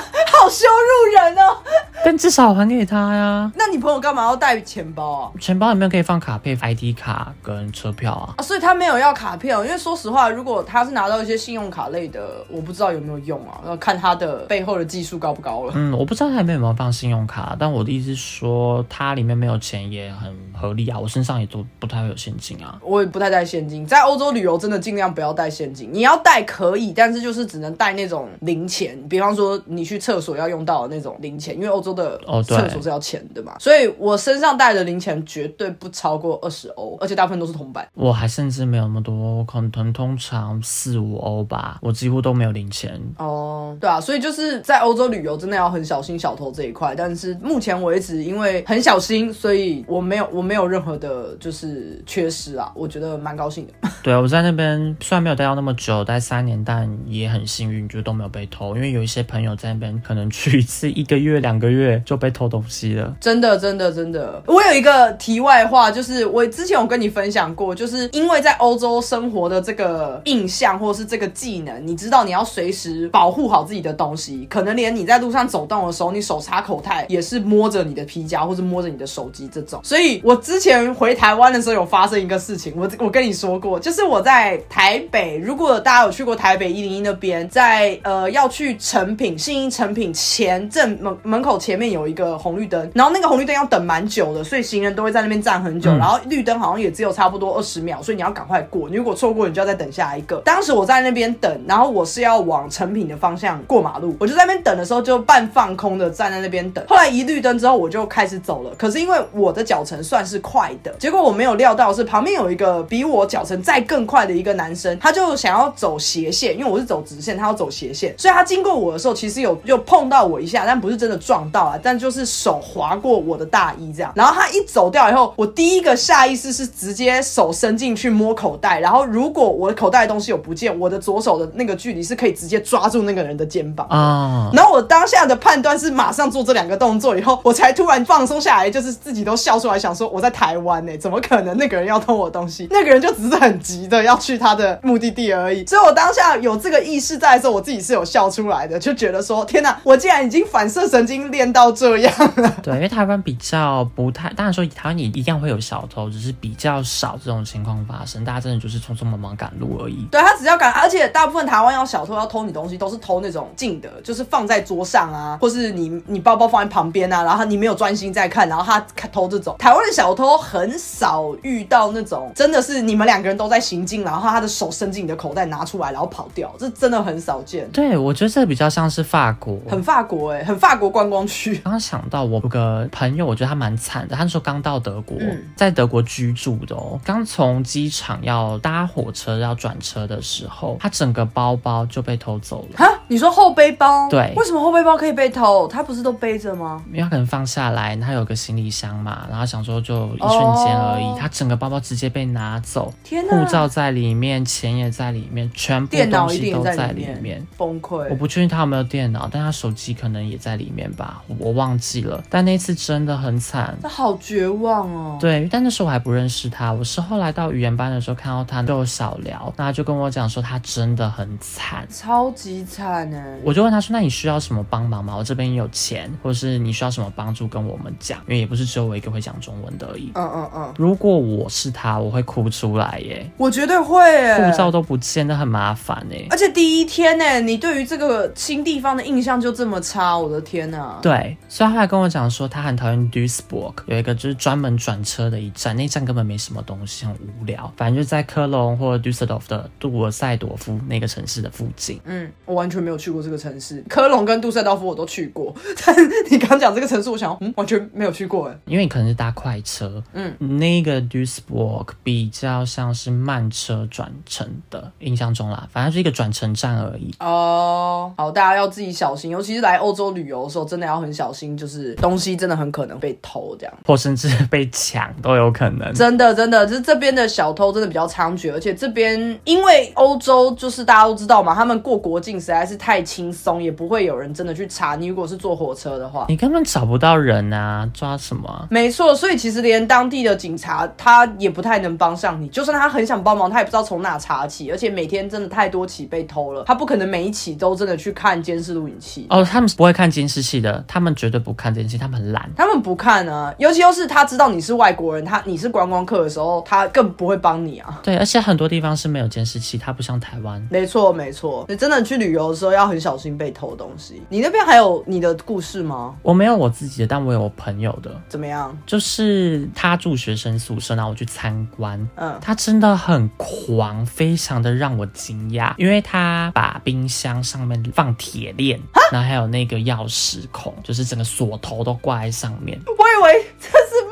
羞辱人哦！<laughs> 但至少还给他呀。那你朋友干嘛要带钱包啊？钱包里面可以放卡片、ID 卡跟车票啊。啊，所以他没有要卡片哦，因为说实话，如果他是拿到一些信用卡类的，我不知道有没有用啊，要看他的背后的技术高不高了。嗯，我不知道他里面有没有放信用卡，但我的意思是说，他里面没有钱也很合理啊。我身上也都不太会有现金啊。我也不太带现金，在欧洲旅游真的尽量不要带现金。你要带可以，但是就是只能带那种零钱，比方说你去厕所要用到的那种零钱，因为欧洲的哦对厕所是要钱的嘛。所以我身上带的零钱绝对不超过二十欧，而且大部分都是铜板。我还甚至没有那么多，我可能通常四五欧吧，我几乎都没有零钱。哦，对啊，所以就是在欧洲旅游真的要很小心小偷这一块。但是目前为止，因为很小心，所以我没有我没有任何的就是缺失啊，我觉得蛮高兴的。<laughs> 对啊，我在那边虽然没有待到那么久，待三年，但也很幸运，就都没有被偷。因为有一些朋友在那边可能去一次一个月、两个月就被偷东西了。真的，真的，真的。我有一个题外话，就是我之前有跟你分享过，就是因为在欧洲生活的这个印象或者是这个技能，你知道你要随时保护好自己的东西，可能连你在路上走动的时候，你手插口袋也是摸着你的皮夹或者摸着你的手机这种。所以我之前回台湾的时候有发生一个事情，我我跟你说过，就是我在台北，如果大家有去过台北一零一那边，在呃要去成品信义成品前正门门口前面有一个红绿灯，然后那个红绿灯要等蛮久的，所以行人都会在那边站很久，嗯然后绿灯好像也只有差不多二十秒，所以你要赶快过，你如果错过，你就要再等下一个。当时我在那边等，然后我是要往成品的方向过马路，我就在那边等的时候就半放空的站在那边等。后来一绿灯之后，我就开始走了，可是因为我的脚程算是快的，结果我没有料到是旁边有一个比我脚程再更快的一个男生，他就想要走斜线，因为我是走直线，他要走斜线，所以他经过我的时候，其实有就碰到我一下，但不是真的撞到啊，但就是手划过我的大衣这样。然后他一走掉以后，我第一个下意识是直接手伸进去摸口袋，然后如果我的口袋的东西有不见，我的左手的那个距离是可以直接抓住那个人的肩膀。啊、然后我当下的判断是马上做这两个动作以后，我才突然放松下来，就是自己都笑出来，想说我在台湾呢、怎么可能那个人要偷我东西？那个人就只是很急的要去他的目的地而已。所以我当下有这个意识在的时候，我自己是有笑出来的，就觉得说天哪，我竟然已经反射神经练到这样了。<laughs> 对，因为台湾比较不太，当然说台湾也一样会有小偷，只是比较少这种情况发生。大家真的就是匆匆忙忙赶路而已。对他只要赶，而且大部分台湾要小偷要偷你东西，都是偷那种近的，就是放在桌上啊，或是你你包包放在旁边啊，然后你没有专心在看，然后他偷这种。台湾的小偷很少遇到那种真的是你们两个人都在行进，然后他的手伸进你的口袋拿出来，然后跑掉，这真的很少见。对，我觉得这比较像是法国，很法国哎、很法国观光区。刚刚想到我有个朋友，我觉得他蛮惨的。他那时候刚到德国，嗯在德国居住的哦，刚从机场要搭火车要转车的时候，他整个包包就被偷走了。哈，你说后背包？对为什么后背包可以被偷？他不是都背着吗？因为他可能放下来，他有个行李箱嘛，然后想说就一瞬间而已，哦他整个包包直接被拿走，天哪！护照在里面，钱也在里面，全部电脑东西都在里里面。崩溃。我不确定他有没有电脑，但他手机可能也在里面吧，我我忘记了。但那次真的很惨。他好绝望哦。对，但那时候我还不认识他，我是后来到语言班的时候看到他，跟我小聊，那他就跟我讲说他真的很惨。超级惨哎！我就问他说：“那你需要什么帮忙吗？我这边也有钱，或者是你需要什么帮助，跟我们讲，因为也不是只有我一个会讲中文的而已。嗯嗯嗯，如果我是他，我会哭出来耶，我绝对会哎。护照都不见，那很麻烦哎。而且第一天呢，你对于这个新地方的印象就这么差，我的天呐！对，所以他还跟我讲说，他很讨厌 Duisburg，有一个就是专门转车的一站，那站根本没什么东西，很无聊。反正就在科隆或者 Düsseldorf 的杜尔塞多夫那个城市的附近。嗯，我完全没有去过这个城市，科隆跟杜塞道夫我都去过，<laughs> 但你刚讲这个城市，我想，嗯，完全没有去过哎。因为你可能是搭快车，嗯，那个 Duisburg 比较像是慢车转乘的，印象中啦，反正是一个转乘站而已。哦，好，大家要自己小心，尤其是来欧洲旅游的时候，真的要很小心，就是东西真的很可能被偷，这样。或甚至 <laughs> 被抢都有可能。真的，真的，就是这边的小偷真的比较猖獗，而且这边因为欧洲就是大家都知道嘛，他们过国境实在是太轻松，也不会有人真的去查你。如果是坐火车的话，你根本找不到人啊，抓什么啊？没错，所以其实连当地的警察他也不太能帮上你，就算他很想帮忙，他也不知道从哪查起，而且每天真的太多起被偷了，他不可能每一起都真的去看监视录影器。哦，他们不会看监视器的，他们绝对不看监视器，他们很懒。他们不看啊，尤其又是他知道你是外国人，他你是观光客的时候，他更不会帮你啊。对，而且很多地方是没有监视器，它不像台湾。没错，没错，你真的去旅游的时候要很小心被偷东西。你那边还有你的故事吗？我没有我自己的，但我有我朋友的，怎么样？就是他住学生宿舍，然后我去参观，嗯，他真的很狂，非常的让我惊讶，因为他把冰箱上面放铁链，还有那个钥匙孔，就是整个锁头都挂在上面。我以为这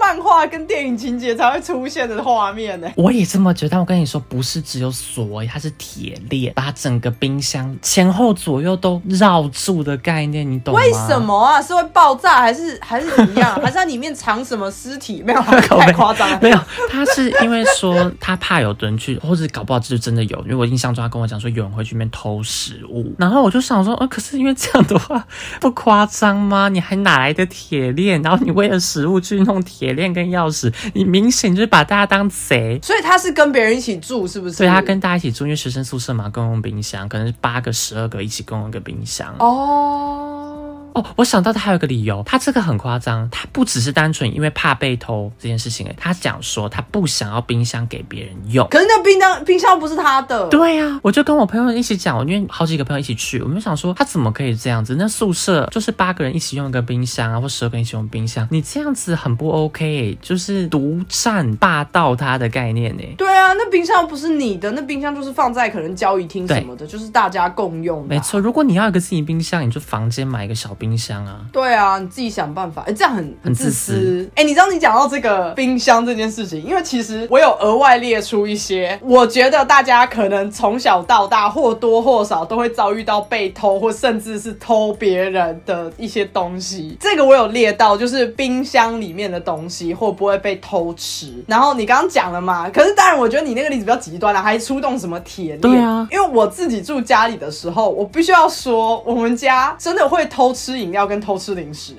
漫画跟电影情节才会出现的画面呢、我也这么觉得，但我跟你说，不是只有锁，它是铁链，把整个冰箱前后左右都绕住的概念，你懂吗？为什？么啊？是会爆炸还是还是怎么样？还是它里面藏什么尸体？没有，<laughs> 太夸张了。没有，他是因为说他怕有人去，或者搞不好这就真的有。因为我印象中他跟我讲说有人会去那边偷食物，然后我就想说，呃，可是因为这样的话不夸张吗？你还哪来的铁链？然后你为了食物去弄铁链跟钥匙，你明显就是把大家当贼。所以他是跟别人一起住，是不是？所以他跟大家一起住，因为学生宿舍嘛，共用冰箱，可能是八个、十二个一起共用一个冰箱。哦，哦，我想到他还有个理由，他这个很夸张，他不只是单纯因为怕被偷这件事情，哎，他讲说他不想要冰箱给别人用。可是那冰箱冰箱不是他的。对呀、我就跟我朋友一起讲，我因为好几个朋友一起去，我们就想说他怎么可以这样子？那宿舍就是八个人一起用一个冰箱啊，或十二个人一起用冰箱，你这样子很不 OK，、就是独占霸道他的概念呢。对啊，那冰箱不是你的，那冰箱就是放在可能交易厅什么的，就是大家共用的、没。错，如果你要一个自己冰箱，你就房间买一个小冰箱啊。对啊，你自己想办法。哎、这样很很自自私。哎、你知道你讲到这个冰箱这件事情，因为其实我有额外列出一些，我觉得大家可能从小到大或多或少都会遭遇到被偷，或甚至是偷别人的一些东西。这个我有列到，就是冰箱里面的东西会不会被偷吃。然后你刚刚讲了嘛，可是当然我觉得你那个例子比较极端了，还出动什么铁链？对啊因为我自己住家里的时候，我必须要说，我们家真的会偷吃吃饮料跟偷吃零食。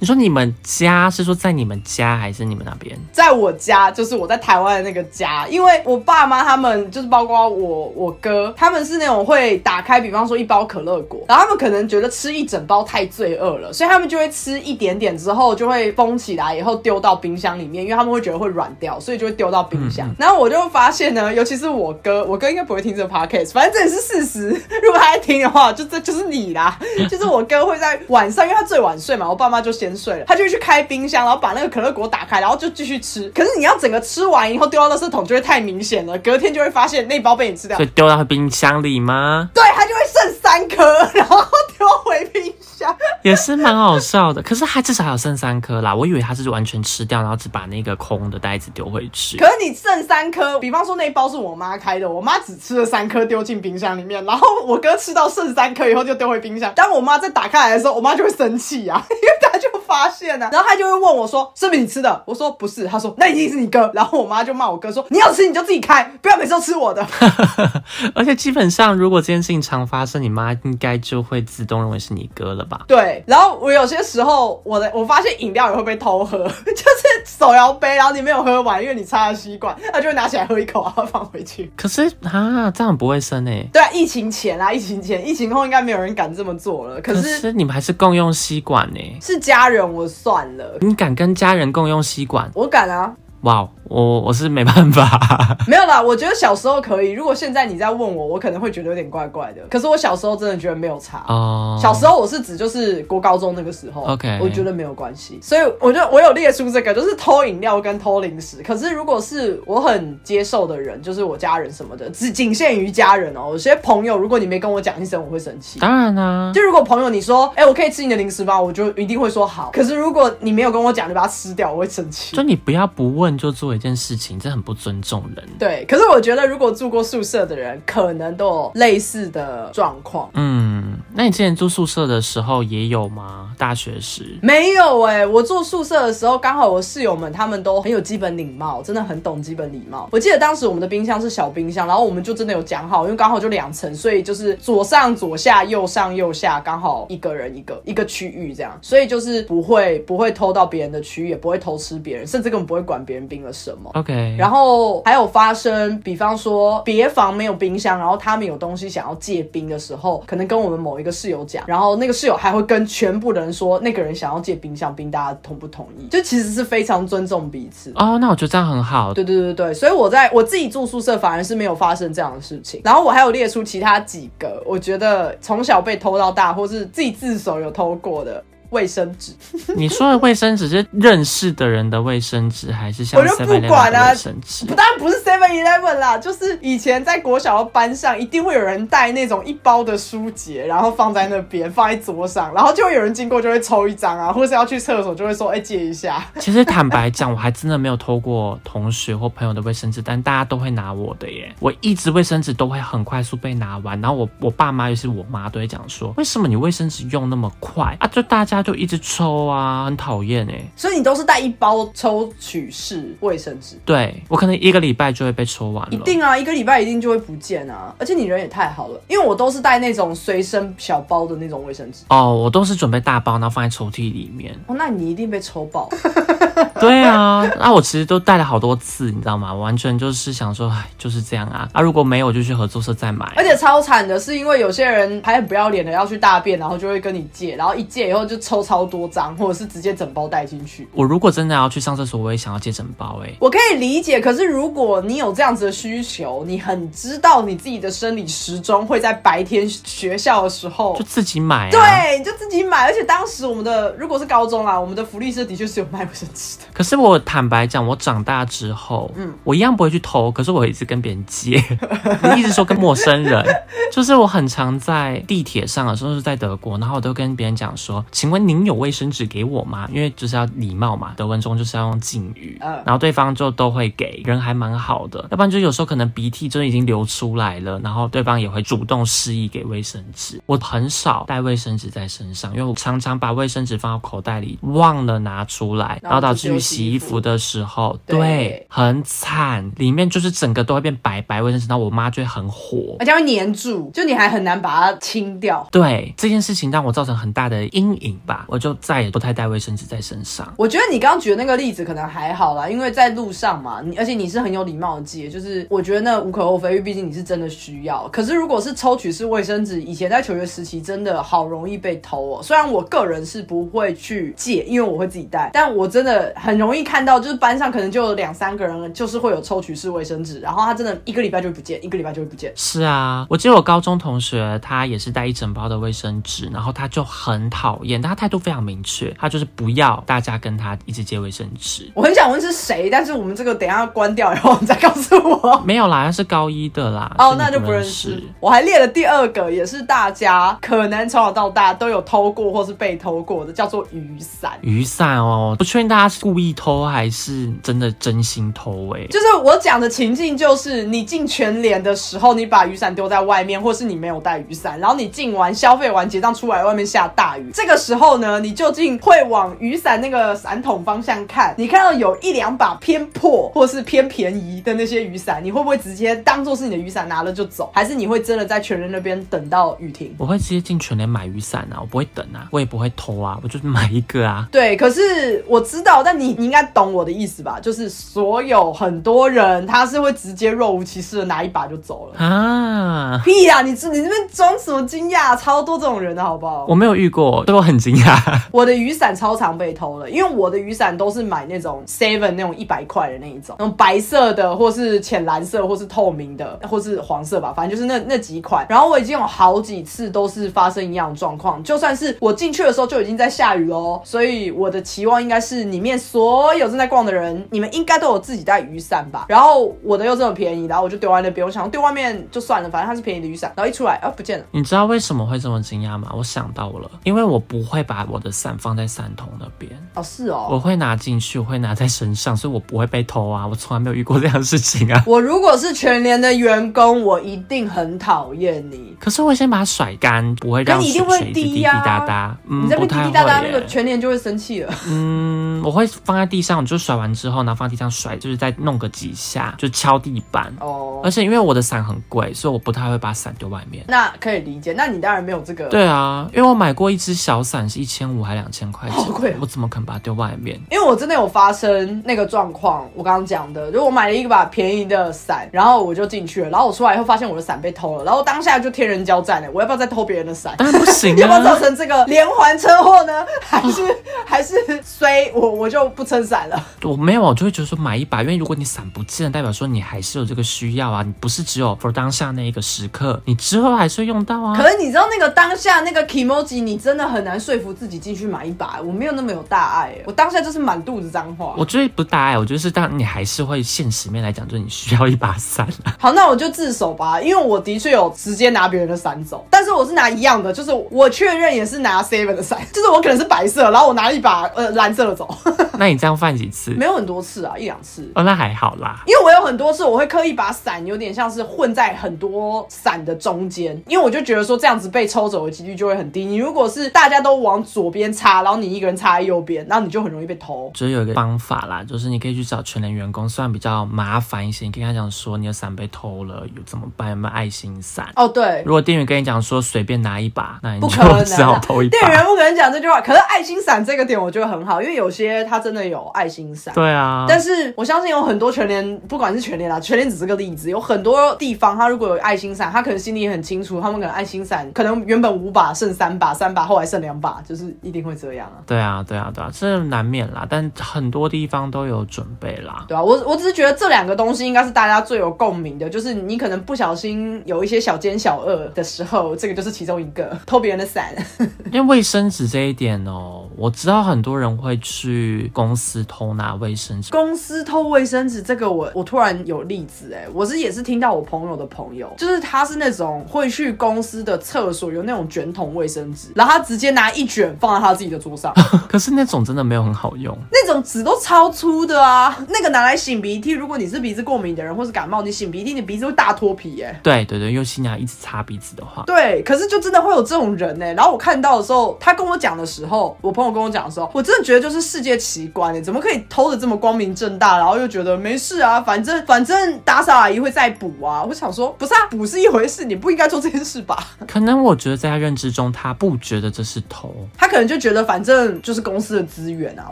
你说你们家是说在你们家还是你们那边？在我家，就是我在台湾的那个家，因为我爸妈他们就是包括我我哥，他们是那种会打开，比方说一包可乐果，然后他们可能觉得吃一整包太罪恶了，所以他们就会吃一点点之后就会封起来，以后丢到冰箱里面，因为他们会觉得会软掉，所以就会丢到冰箱。然后我就发现呢，尤其是我哥，我哥应该不会听这个 podcast，反正这也是事实。<laughs> 如果他在听的话，就这就是你啦，就是我哥会在晚上，因为他最晚睡嘛，我爸妈就先睡了，他就会去开冰箱，然后把那个可乐果打开，然后就继续吃。可是你要整个吃完以后丢到垃圾桶，就会太明显了，隔天就会发现那包被你吃掉所以，丢到冰箱里吗？对，他就会剩三颗，然后丢回冰箱。也是蛮好笑的。可是他至少还有剩三颗啦，我以为他是完全吃掉，然后只把那个空的袋子丢回去可。是你剩三颗，比方说那一包是我妈开的，我妈只吃了三颗丢进冰箱里面，然后我哥吃到剩三颗以后就丢回冰箱。当我妈再打开来的时候，我妈就会生气啊，因为她就发现啊，然后她就会问我说：“是不是你吃的？”我说：“不是。”她说：“那一定是你哥。”然后我妈就骂我哥说：“你要吃你就自己开，不要每次都吃我的。<laughs> ”而且基本上，如果这件事情常发生，你妈应该就会自动认为是你哥了吧？对，然后我有些时候我的我发现饮料也会被偷喝，<laughs> 就是手摇杯，然后你没有喝完，因为你插了吸管，他就会拿起来喝一口，然后放回去。可是啊，这样不卫生哎。对啊，疫情前啊，疫情前，疫情后应该没有人敢这么做了。可是你们还是共用吸管呢？是家人，我算了，你敢跟家人共用吸管？我敢啊。哇，我我是没办法。<laughs> 没有啦，我觉得小时候可以。如果现在你再问我，我可能会觉得有点怪怪的。可是我小时候真的觉得没有差。哦，小时候我是指就是国高中那个时候 OK 我觉得没有关系，所以我就我有列出这个，就是偷饮料跟偷零食。可是如果是我很接受的人，就是我家人什么的，只仅限于家人哦。有些朋友，如果你没跟我讲一声，我会生气。当然啦、就如果朋友你说，哎、我可以吃你的零食吗？我就一定会说好。<laughs> 可是如果你没有跟我讲，你把它吃掉，我会生气就。你不要不问就做一件事情，这很不尊重人。对，可是我觉得如果住过宿舍的人，可能都有类似的状况。嗯，那你之前住宿舍的时候也有吗？大学时？没有哎、我住宿舍的时候，刚好我室友们他们都很有基本礼貌，真的很懂基本礼貌。我记得当时我们的冰箱是小冰箱，然后我们就真的有讲好，因为刚好就两层，所以就是左上左下，右上右下，刚好一个人一个一个区域这样，所以就是不会不会偷到别人的区域，也不会偷吃别人，甚至根本不会管别人冰了什么。OK，然后还有发生，比方说别房没有冰箱，然后他们有东西想要借冰的时候，可能跟我们某一个室友讲，然后那个室友还会跟全部的人说，那个人想要借冰箱冰，大家同不同意？就其实是非常尊重彼此。哦，那我觉得这样很好。对对对对，所以我在我自己住宿舍反而是没有发生这样的事情。然后我还有列出其他几个，我觉得从小被偷到大，或是自己自首有偷过的卫生纸。<laughs> 你说的卫生纸是认识的人的卫生纸，还是像我就不 Seven 管 Eleven 啊的卫生纸？当然不是 Seven Eleven 啦，就是以前在国小的班上，一定会有人带那种一包的书结，然后放在那边，放在桌上，然后就会有人经过就会抽一张啊，或是要去厕所就会说，哎、借一下。<laughs> 其实坦白讲，我还真的没有偷过同学或朋友的卫生纸，但大家都会拿我的耶。我一直卫生纸都会很快速被拿完，然后我我爸妈，尤其是我妈，都会讲说，为什么你卫生纸用那么快啊？就大家就一直抽啊，很讨厌哎。所以你都是带一包抽取式卫生纸。对我可能一个礼拜就会被抽完了。一定啊，一个礼拜一定就会不见啊！而且你人也太好了，因为我都是带那种随身小包的那种卫生纸。哦，我都是准备大包，然后放在抽屉里面。哦，那你一定被抽爆。<laughs> <laughs> 对啊，那我其实都带了好多次，你知道吗？完全就是想说，哎，就是这样啊。啊，如果没有，我就去合作社再买。而且超惨的是，因为有些人还很不要脸的要去大便，然后就会跟你借，然后一借以后就抽超多张，或者是直接整包带进去。我如果真的要去上厕所，我也想要借整包哎、我可以理解，可是如果你有这样子的需求，你很知道你自己的生理时钟会在白天学校的时候就。自己买啊。对，你就自己买，而且当时我们的如果是高中啊，我们的福利社的确是有卖卫生纸的。可是我坦白讲，我长大之后，嗯，我一样不会去偷，可是我会一直跟别人借，<laughs> 我一直说跟陌生人，就是我很常在地铁上的时候是在德国，然后我都跟别人讲说，请问您有卫生纸给我吗？因为就是要礼貌嘛，德文中就是要用敬语，嗯然后对方就都会给，人还蛮好的，要不然就有时候可能鼻涕就已经流出来了，然后对方也会主动示意给卫生纸。我很少带卫生纸在身上，因为我常常把卫生纸放到口袋里，忘了拿出来，然后导致于洗衣服的时候，对对，很惨，里面就是整个都会变白白卫生纸，然后我妈就会很火。而且会粘住，就你还很难把它清掉。对这件事情让我造成很大的阴影吧，我就再也不太带卫生纸在身上。我觉得你刚刚举的那个例子可能还好啦，因为在路上嘛，你而且你是很有礼貌的借，就是我觉得那无可厚非，因为毕竟你是真的需要。可是如果是抽取式卫生纸，以前在求学时期真的好容易被偷哦。虽然我个人是不会去借，因为我会自己带，但我真的的很容易看到，就是班上可能就有两三个人，就是会有抽取式卫生纸，然后他真的一个礼拜就会不见，一个礼拜就会不见。是啊，我记得我高中同学他也是带一整包的卫生纸，然后他就很讨厌，但他态度非常明确，他就是不要大家跟他一直借卫生纸。我很想问是谁，但是我们这个等一下关掉然后你再告诉我。没有啦，那是高一的啦。哦那就不认认识。我还列了第二个，也是大家可能从小到大都有偷过或是被偷过的，叫做雨伞。雨伞哦，不确定大家是故意偷还是真的真心偷哎、就是我讲的情境，就是你进全联的时候，你把雨伞丢在外面，或是你没有带雨伞，然后你进完消费完结账出来，外面下大雨，这个时候呢，你究竟会往雨伞那个伞筒方向看？你看到有一两把偏破或是偏便宜的那些雨伞，你会不会直接当做是你的雨伞拿了就走？还是你会真的在全联那边等到雨停？我会直接进全联买雨伞啊，我不会等啊，我也不会偷啊，我就是买一个啊。对，可是我知道，但你你应该懂我的意思吧？就是所有很多人他是会直接若无其事的拿一把就走了。啊，屁呀、你这你这边装什么惊讶？超多这种人的好不好？我没有遇过，对我很惊讶。<laughs> 我的雨伞超常被偷了，因为我的雨伞都是买那种 Seven 那种一百块的那一种，那种白色的，或是浅蓝色，或是透明的，或是黄色吧，反正就是那那几款。然后我已经有好几次都是发生一样的状况，就算是我进去的时候就已经在下雨喽，所以我的期望应该是里面所有正在逛的人，你们应该都有自己带雨伞吧？然后我的又这么便宜，然后我就丢在那边，我想丢外面就算了，反正它是便宜的雨伞，然后一出来啊不见了。你知道为什么会这么惊讶吗？我想到了，因为我不会把我的伞放在伞筒那边，哦，是哦，我会拿进去，我会拿在身上，所以我不会被偷啊。我从来没有遇过这样的事情啊。<laughs> 我如果是全联的员工，我一定很讨厌你。可是我先把它甩干，不会让你一定会滴滴答答。嗯，你这边滴不太会滴答答，那个全联就会生气了。嗯，我会放在地上，就甩完之后，然后放在地上甩，就是再弄个几下，就敲地板。哦而，且因为我的伞很贵，所以我不太会把伞丢外面。那可以理解。那你当然没有这个，对啊，因为我买过一只小伞，是一千五还两千块钱，好贵哦我怎么可能把它丢外面？因为我真的有发生那个状况。我刚刚讲的，就我买了一把便宜的伞，然后我就进去了，然后我出来以后发现我的伞被偷了，然后当下就天人交战了，我要不要再偷别人的伞？当然不行要不要造啊！成这个连环车祸呢？还是 <laughs> 还是衰我我就不撑伞了？我没有，我就会觉得说买一把，因为如果你伞不见了，代表说你还是有这个需要啊，你不是只有 for 当下那一个时刻，你之后还是会用到啊。可是你知道那个当下那个 emoji，你真的很难说服自己进去买一把。我没有那么有大爱，我当下就是满肚子脏话。我觉得不大爱，我觉得是当你还是会现实面来讲，就是你需要一把伞啊。<laughs> 好，那我就自首吧，因为我的确有直接拿别人的伞走，但是我是拿一样的，就是我确认也是拿 Seven 的伞，就是我可能是白色，然后我拿了一把呃蓝色的走，<laughs> 那你这样犯几次？没有很多次啊，一两次。哦，那还好啦。因为我有很多次，我会刻意把伞有点像是混在很多伞的中间，因为我就觉得说这样子被抽走的几率就会很低。你如果是大家都往左边插，然后你一个人插在右边，然后你就很容易被偷。<laughs> 就是有一个方法啦，就是你可以去找全联员工，虽然比较麻烦一些，你可以跟他讲说你的伞被偷了，有怎么办？有没有爱心伞？哦，对，如果店员跟你讲说随便拿一把，那你就不可能只好啊偷一把店员。不可能讲这句话。可是爱心伞这个点我觉得很好，因为有些他真的有爱心伞。对啊，但是我相信有很多全联，不管是全联啦，全联只是个例子，有很多地方他如果有爱心伞，他可能心里也很清楚，他们可能爱心伞可能原本五把剩三把，三把后来剩两把，就是一定会这样啊。对啊，对啊，对啊，这难免啦，但很多地方都有准备啦。对啊，我我只是觉得这两个东西应该是大家最有共鸣的，就是你可能不小心有一些小奸小恶的时候，这个就是其中一个，偷别人的伞。<laughs> 因为卫生纸这一点哦，我知道很多人会去公司偷拿卫生纸。公司偷卫生纸这个我，我突然有例子哎，我是也是听到我朋友的朋友，就是他是那种会去公司的厕所有那种卷筒卫生纸，然后他直接拿一卷放在他自己的桌上，<laughs> 可是那种真的没有很好用。那种纸都超粗的啊，那个拿来擤鼻涕，如果你是鼻子过敏的人或是感冒，你擤鼻涕，你鼻子会大脱皮哎。对对对，尤其你要一直擦鼻子的话，对，可是就真的会有这种人呢、然后我看到的时候，他跟我讲的时候，我朋友跟我讲的时候，我真的觉得就是世界奇观呢、怎么可以偷的这么光明正大，然后又觉得没事啊，反正反正打扫阿姨会再补啊。我想说，不是啊，补是一回事，你不应该做这件事吧？<laughs> 可能我觉得在他认知中，他不觉得这是偷。他可能就觉得反正就是公司的资源啊，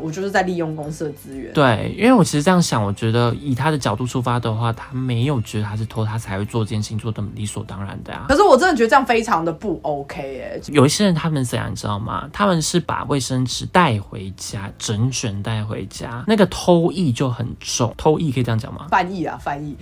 我就是在利用公司的资源。对，因为我其实这样想，我觉得以他的角度出发的话，他没有觉得他是偷，他才会做这件事情做的理所当然的啊、可是我真的觉得这样非常的不 OK 哎、有一些人他们怎样，你知道吗？他们是把卫生纸带回家，整卷带回家，那个偷译就很重。偷译可以这样讲吗？翻译啊，翻译。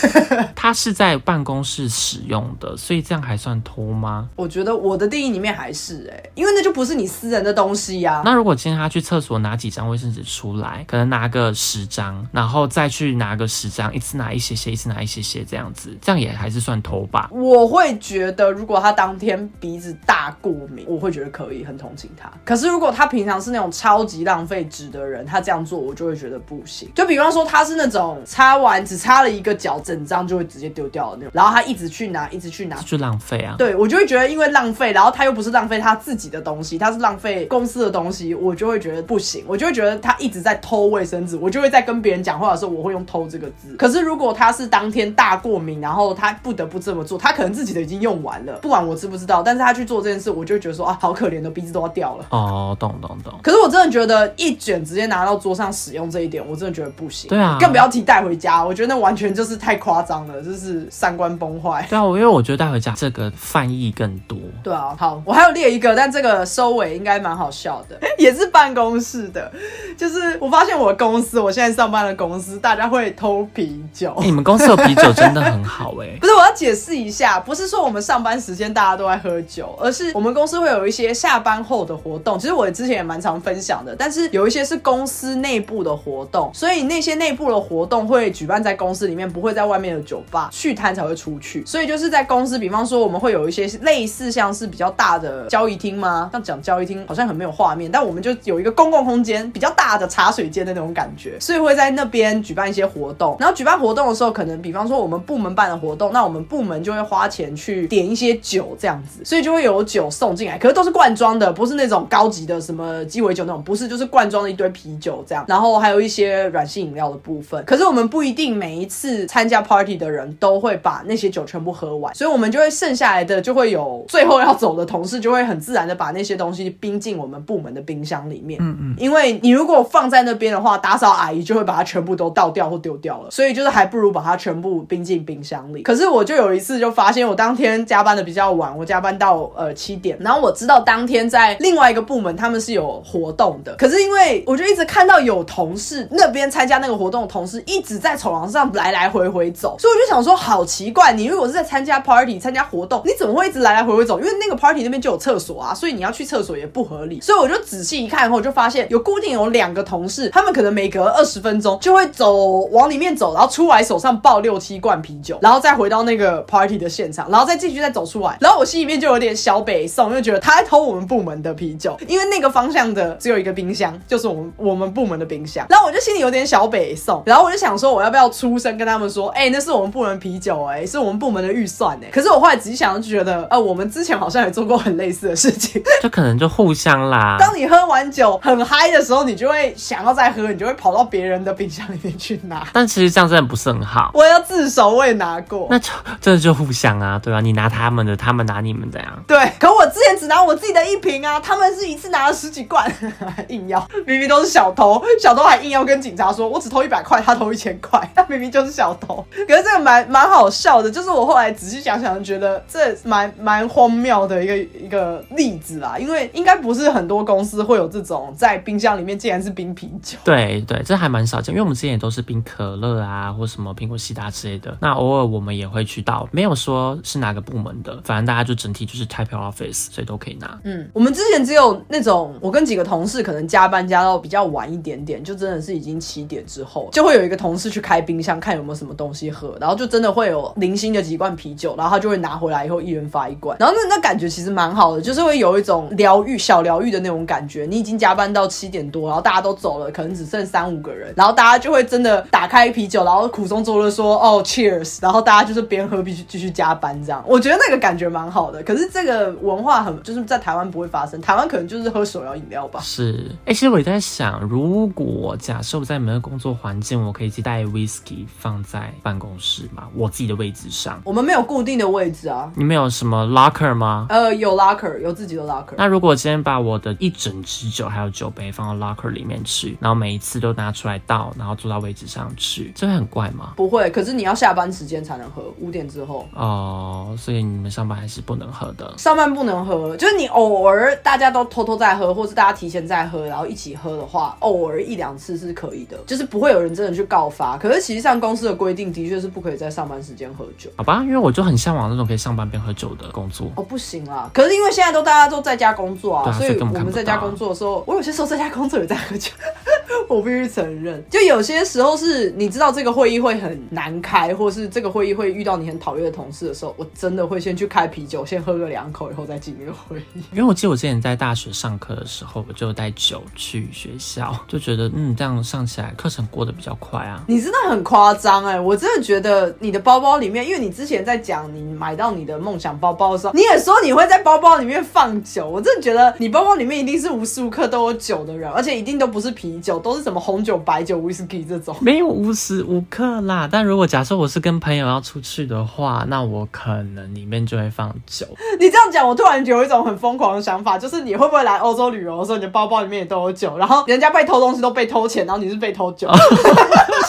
<laughs> 他是在办公室使用的，所以这样还算偷吗？我觉得我的定义里面还是哎、因为那就不是你私人的东西呀、那如果今天他去厕所拿几张卫生纸出来，可能拿个十张，然后再去拿个十张，一次拿一些些，一次拿一些些，这样子，这样也还是算偷吧？我会觉得，如果他当天鼻子大过敏，我会觉得可以，很同情他。可是如果他平常是那种超级浪费纸的人，他这样做，我就会觉得不行。就比方说，他是那种擦完只擦了一个角，整张就会直接丢掉的那种，然后他一直去拿，一直去拿这。就浪费啊！对，我就会觉得因为浪费，然后他又不是浪费他自己的东西，他是浪费公司的东西，我就会觉得不行，我就会觉得他一直在偷卫生纸，我就会在跟别人讲话的时候，我会用偷这个字。可是如果他是当天大过敏，然后他不得不这么做，他可能自己的已经用完了，不管我知不知道，但是他去做这件事，我就会觉得说啊，好可怜的，鼻子都要掉了。哦，懂懂懂。可是我真的觉得一卷直接拿到桌上使用这一点，我真的觉得不行。对啊更不要提带回家，我觉得那完全就是太夸张了，就是三观崩坏。对啊，我因为我觉得带回家这个翻译更多。对啊，好，我还有列一个，但这个收尾应该蛮好笑的，<laughs> 也是办公室的，就是我发现我的公司，我现在上班的公司，大家会偷啤酒。欸你们公司的啤酒真的很好哎、<laughs> 不是，我要解释一下，不是说我们上班时间大家都在喝酒，而是我们公司会有一些下班后的活动。其实我之前也蛮常分享的，但是有一些是公司内部的活动，所以那些内部的活动会举办在公司里面，不会在外面的酒吧去摊才会出去。所以就是在公司，比方说我们会有一些类似像是比较大的交易厅吗？像讲交易厅好像很没有画面，但我们就有一个公共空间，比较大的茶水间的那种感觉，所以会在那边举办一些活动。然后举办活动的时候，可能比方说我们部门办的活动，那我们部门就会花钱去点一些酒这样子，所以就会有酒送进来，可是都是罐装的，不是那种高级的什么鸡尾酒那种，不是，就是罐装的一堆啤酒这样，然后还有一些软性饮料的部分。可是我们不一定每一次参加 party 的人都会把那些酒全部喝完，所以我们就会剩下来的就会有最后要走的同事就会很自然的把那些东西冰进我们部门的冰箱里面。嗯嗯，因为你如果放在那边的话，打扫阿姨就会把它全部都倒掉或丢掉了，所以就是还不如把它全部冰进冰箱里。可是我就有一次就发现，我当天加班的比较晚，我加班到呃七点，然后我知道当天在另外一个部门他们是有活动的，可是因为我就一直看到有同事那边参加那个活动的同事一直在走廊上来来回回走，所以我就想说好奇怪，你如果是在参加 party 参加活动，你怎么会一直来来回回走？因为那个 party 那边就有厕所啊，所以你要去厕所也不合理。所以我就仔细一看后，就发现有固定有两个同事，他们可能每隔二十分钟就会走往里面走，然后出来手上抱六七罐啤酒，然后再回到那个 party 的现场，然后再继续再走出来。然后我心里面就有点小北宋，就觉得他在偷我们部门的啤酒，因为那个方向的只有一个冰箱，就我们我们部门的冰箱。然后我就心里有点小北宋，然后我就想说，我要不要出声跟他们说，哎、那是我们部门啤酒、哎，是我们部门的预算、哎。可是我后来仔细想，就觉得，呃，我们之前好像也做过很类似的事情。就可能就互相啦。<laughs> 当你喝完酒很嗨的时候，你就会想要再喝，你就会跑到别人的冰箱里面去拿。但其实这样真的不是很好。我要自首，我也拿过。那就真的就互相啊，对啊，你拿他们的，他们拿你们的呀。对，可我之前只拿我自己的一瓶啊，他们是一次拿了十几罐，<laughs> 硬要，明明都是小偷，小偷还硬要跟警察说，我只偷一百块，他偷一千块，他明明就是小偷。可是这个蛮蛮好笑的，就是我后来仔细想想，觉得这蛮蛮荒谬的一个一个例子啦，因为应该不是很多公司会有这种在冰箱里面竟然是冰啤酒。对对，这还蛮少见，因为我们之前也都是冰可乐啊，或什么苹果西达之类的。那偶尔我们也会去到，没有说是哪个部门的，反正大家就整体就是 Type Office，所以都可以拿。嗯，我们之前只有那种，我跟几个同事可能加班加加到比较晚一点点，就真的是已经七点之后，就会有一个同事去开冰箱看有没有什么东西喝，然后就真的会有零星的几罐啤酒，然后他就会拿回来以后一人发一罐，然后那那感觉其实蛮好的，就是会有一种疗愈小疗愈的那种感觉。你已经加班到七点多，然后大家都走了，可能只剩三五个人，然后大家就会真的打开啤酒，然后苦中作乐说哦 cheers，然后大家就是边喝必须继续加班这样。我觉得那个感觉蛮好的，可是这个文化很就是在台湾不会发生，台湾可能就是喝手摇饮料吧。是，哎、其实我在想，如果假设我在你们的工作环境，我可以带 whisky 放在办公室嘛，我自己的位置上。我们没有固定的位置啊，你们有什么 locker 吗？呃，有 locker，有自己的 locker。那如果今天把我的一整支酒还有酒杯放到 locker 里面去，然后每一次都拿出来倒，然后坐到位置上去，这会很怪吗？不会，可是你要下班时间才能喝，五点之后。哦，所以你们上班还是不能喝的。上班不能喝，就是你偶尔大家都偷偷在喝喝，或是大家提前在喝，然后一起喝的话，偶尔一两次是可以的，就是不会有人真的去告发。可是其实际上公司的规定的确是不可以在上班时间喝酒。好吧，因为我就很向往那种可以上班边喝酒的工作。哦，不行啦！可是因为现在都大家都在家工作啊，啊所以我们在家工作的时候，我有些时候在家工作也在喝酒，<laughs> 我必须承认。就有些时候是你知道这个会议会很难开，或是这个会议会遇到你很讨厌的同事的时候，我真的会先去开啤酒，先喝个两口，以后再进那个会议。因为我记得我之前在大学上课的时候，我就带酒去学校，<laughs> 就觉得嗯，这样上起来课程过得比较快啊。你真的很夸张哎！我真的觉得你的包包里面，因为你之前在讲你买到你的梦想包包的时候，你也说你会在包包里面放酒。我真的觉得你包包里面一定是无时无刻都有酒的人，而且一定都不是啤酒，都是什么红酒、白酒、whisky 这种。没有无时无刻啦，但如果假设我是跟朋友要出去的话，那我可能里面就会放酒。<laughs> 你这样讲，我突然有一种很疯狂的想法，就是你会不会来欧洲旅游的时候，你的包包里面也都有酒，然后人家被偷东西都被偷钱，然后你是被偷酒，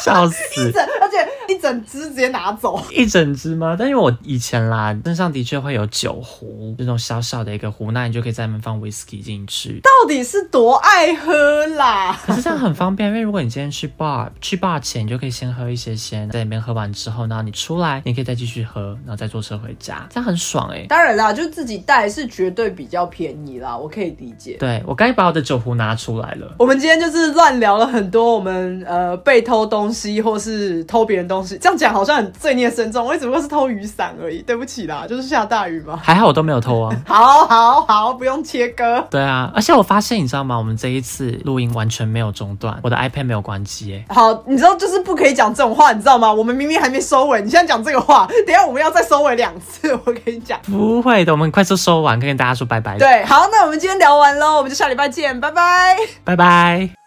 笑死 <laughs> 一！整而且一整只直接拿走。一整只吗？但因为我以前啦，身上的确会有酒壶，这种小小的一个壶，那你就可以在里面放 whisky 进去。到底是多爱喝啦？可是这样很方便，因为如果你今天去 bar，去 bar 前你就可以先喝一些先，在里面喝完之后，然后你出来，你可以再继续喝，然后再坐车回家，这样很爽哎、当然啦，就自己带是绝对比较便宜啦，我可以理解。对我该把我的酒壶拿出来了。我们今天就是乱聊了很多我们呃被偷东西或是偷别人东西，这样讲好像很罪孽深重。我也只不过是偷雨伞而已，对不起啦，就是下大雨嘛。<laughs> 还好我都没有偷啊。<laughs> 好好好，不用切割。对啊，而且我发现你知道吗？我们这一次录音完全没有中断，我的 iPad 没有关机哎。好，你知道就是不可以讲这种话，你知道吗？我们明明还没收尾，你现在讲这个话，等一下我们要再收尾两次，我跟你讲。不会的，我们快速收完，跟大家说拜拜。，对，好，那我们今天聊完喽，我们就下礼拜见，拜拜。拜拜。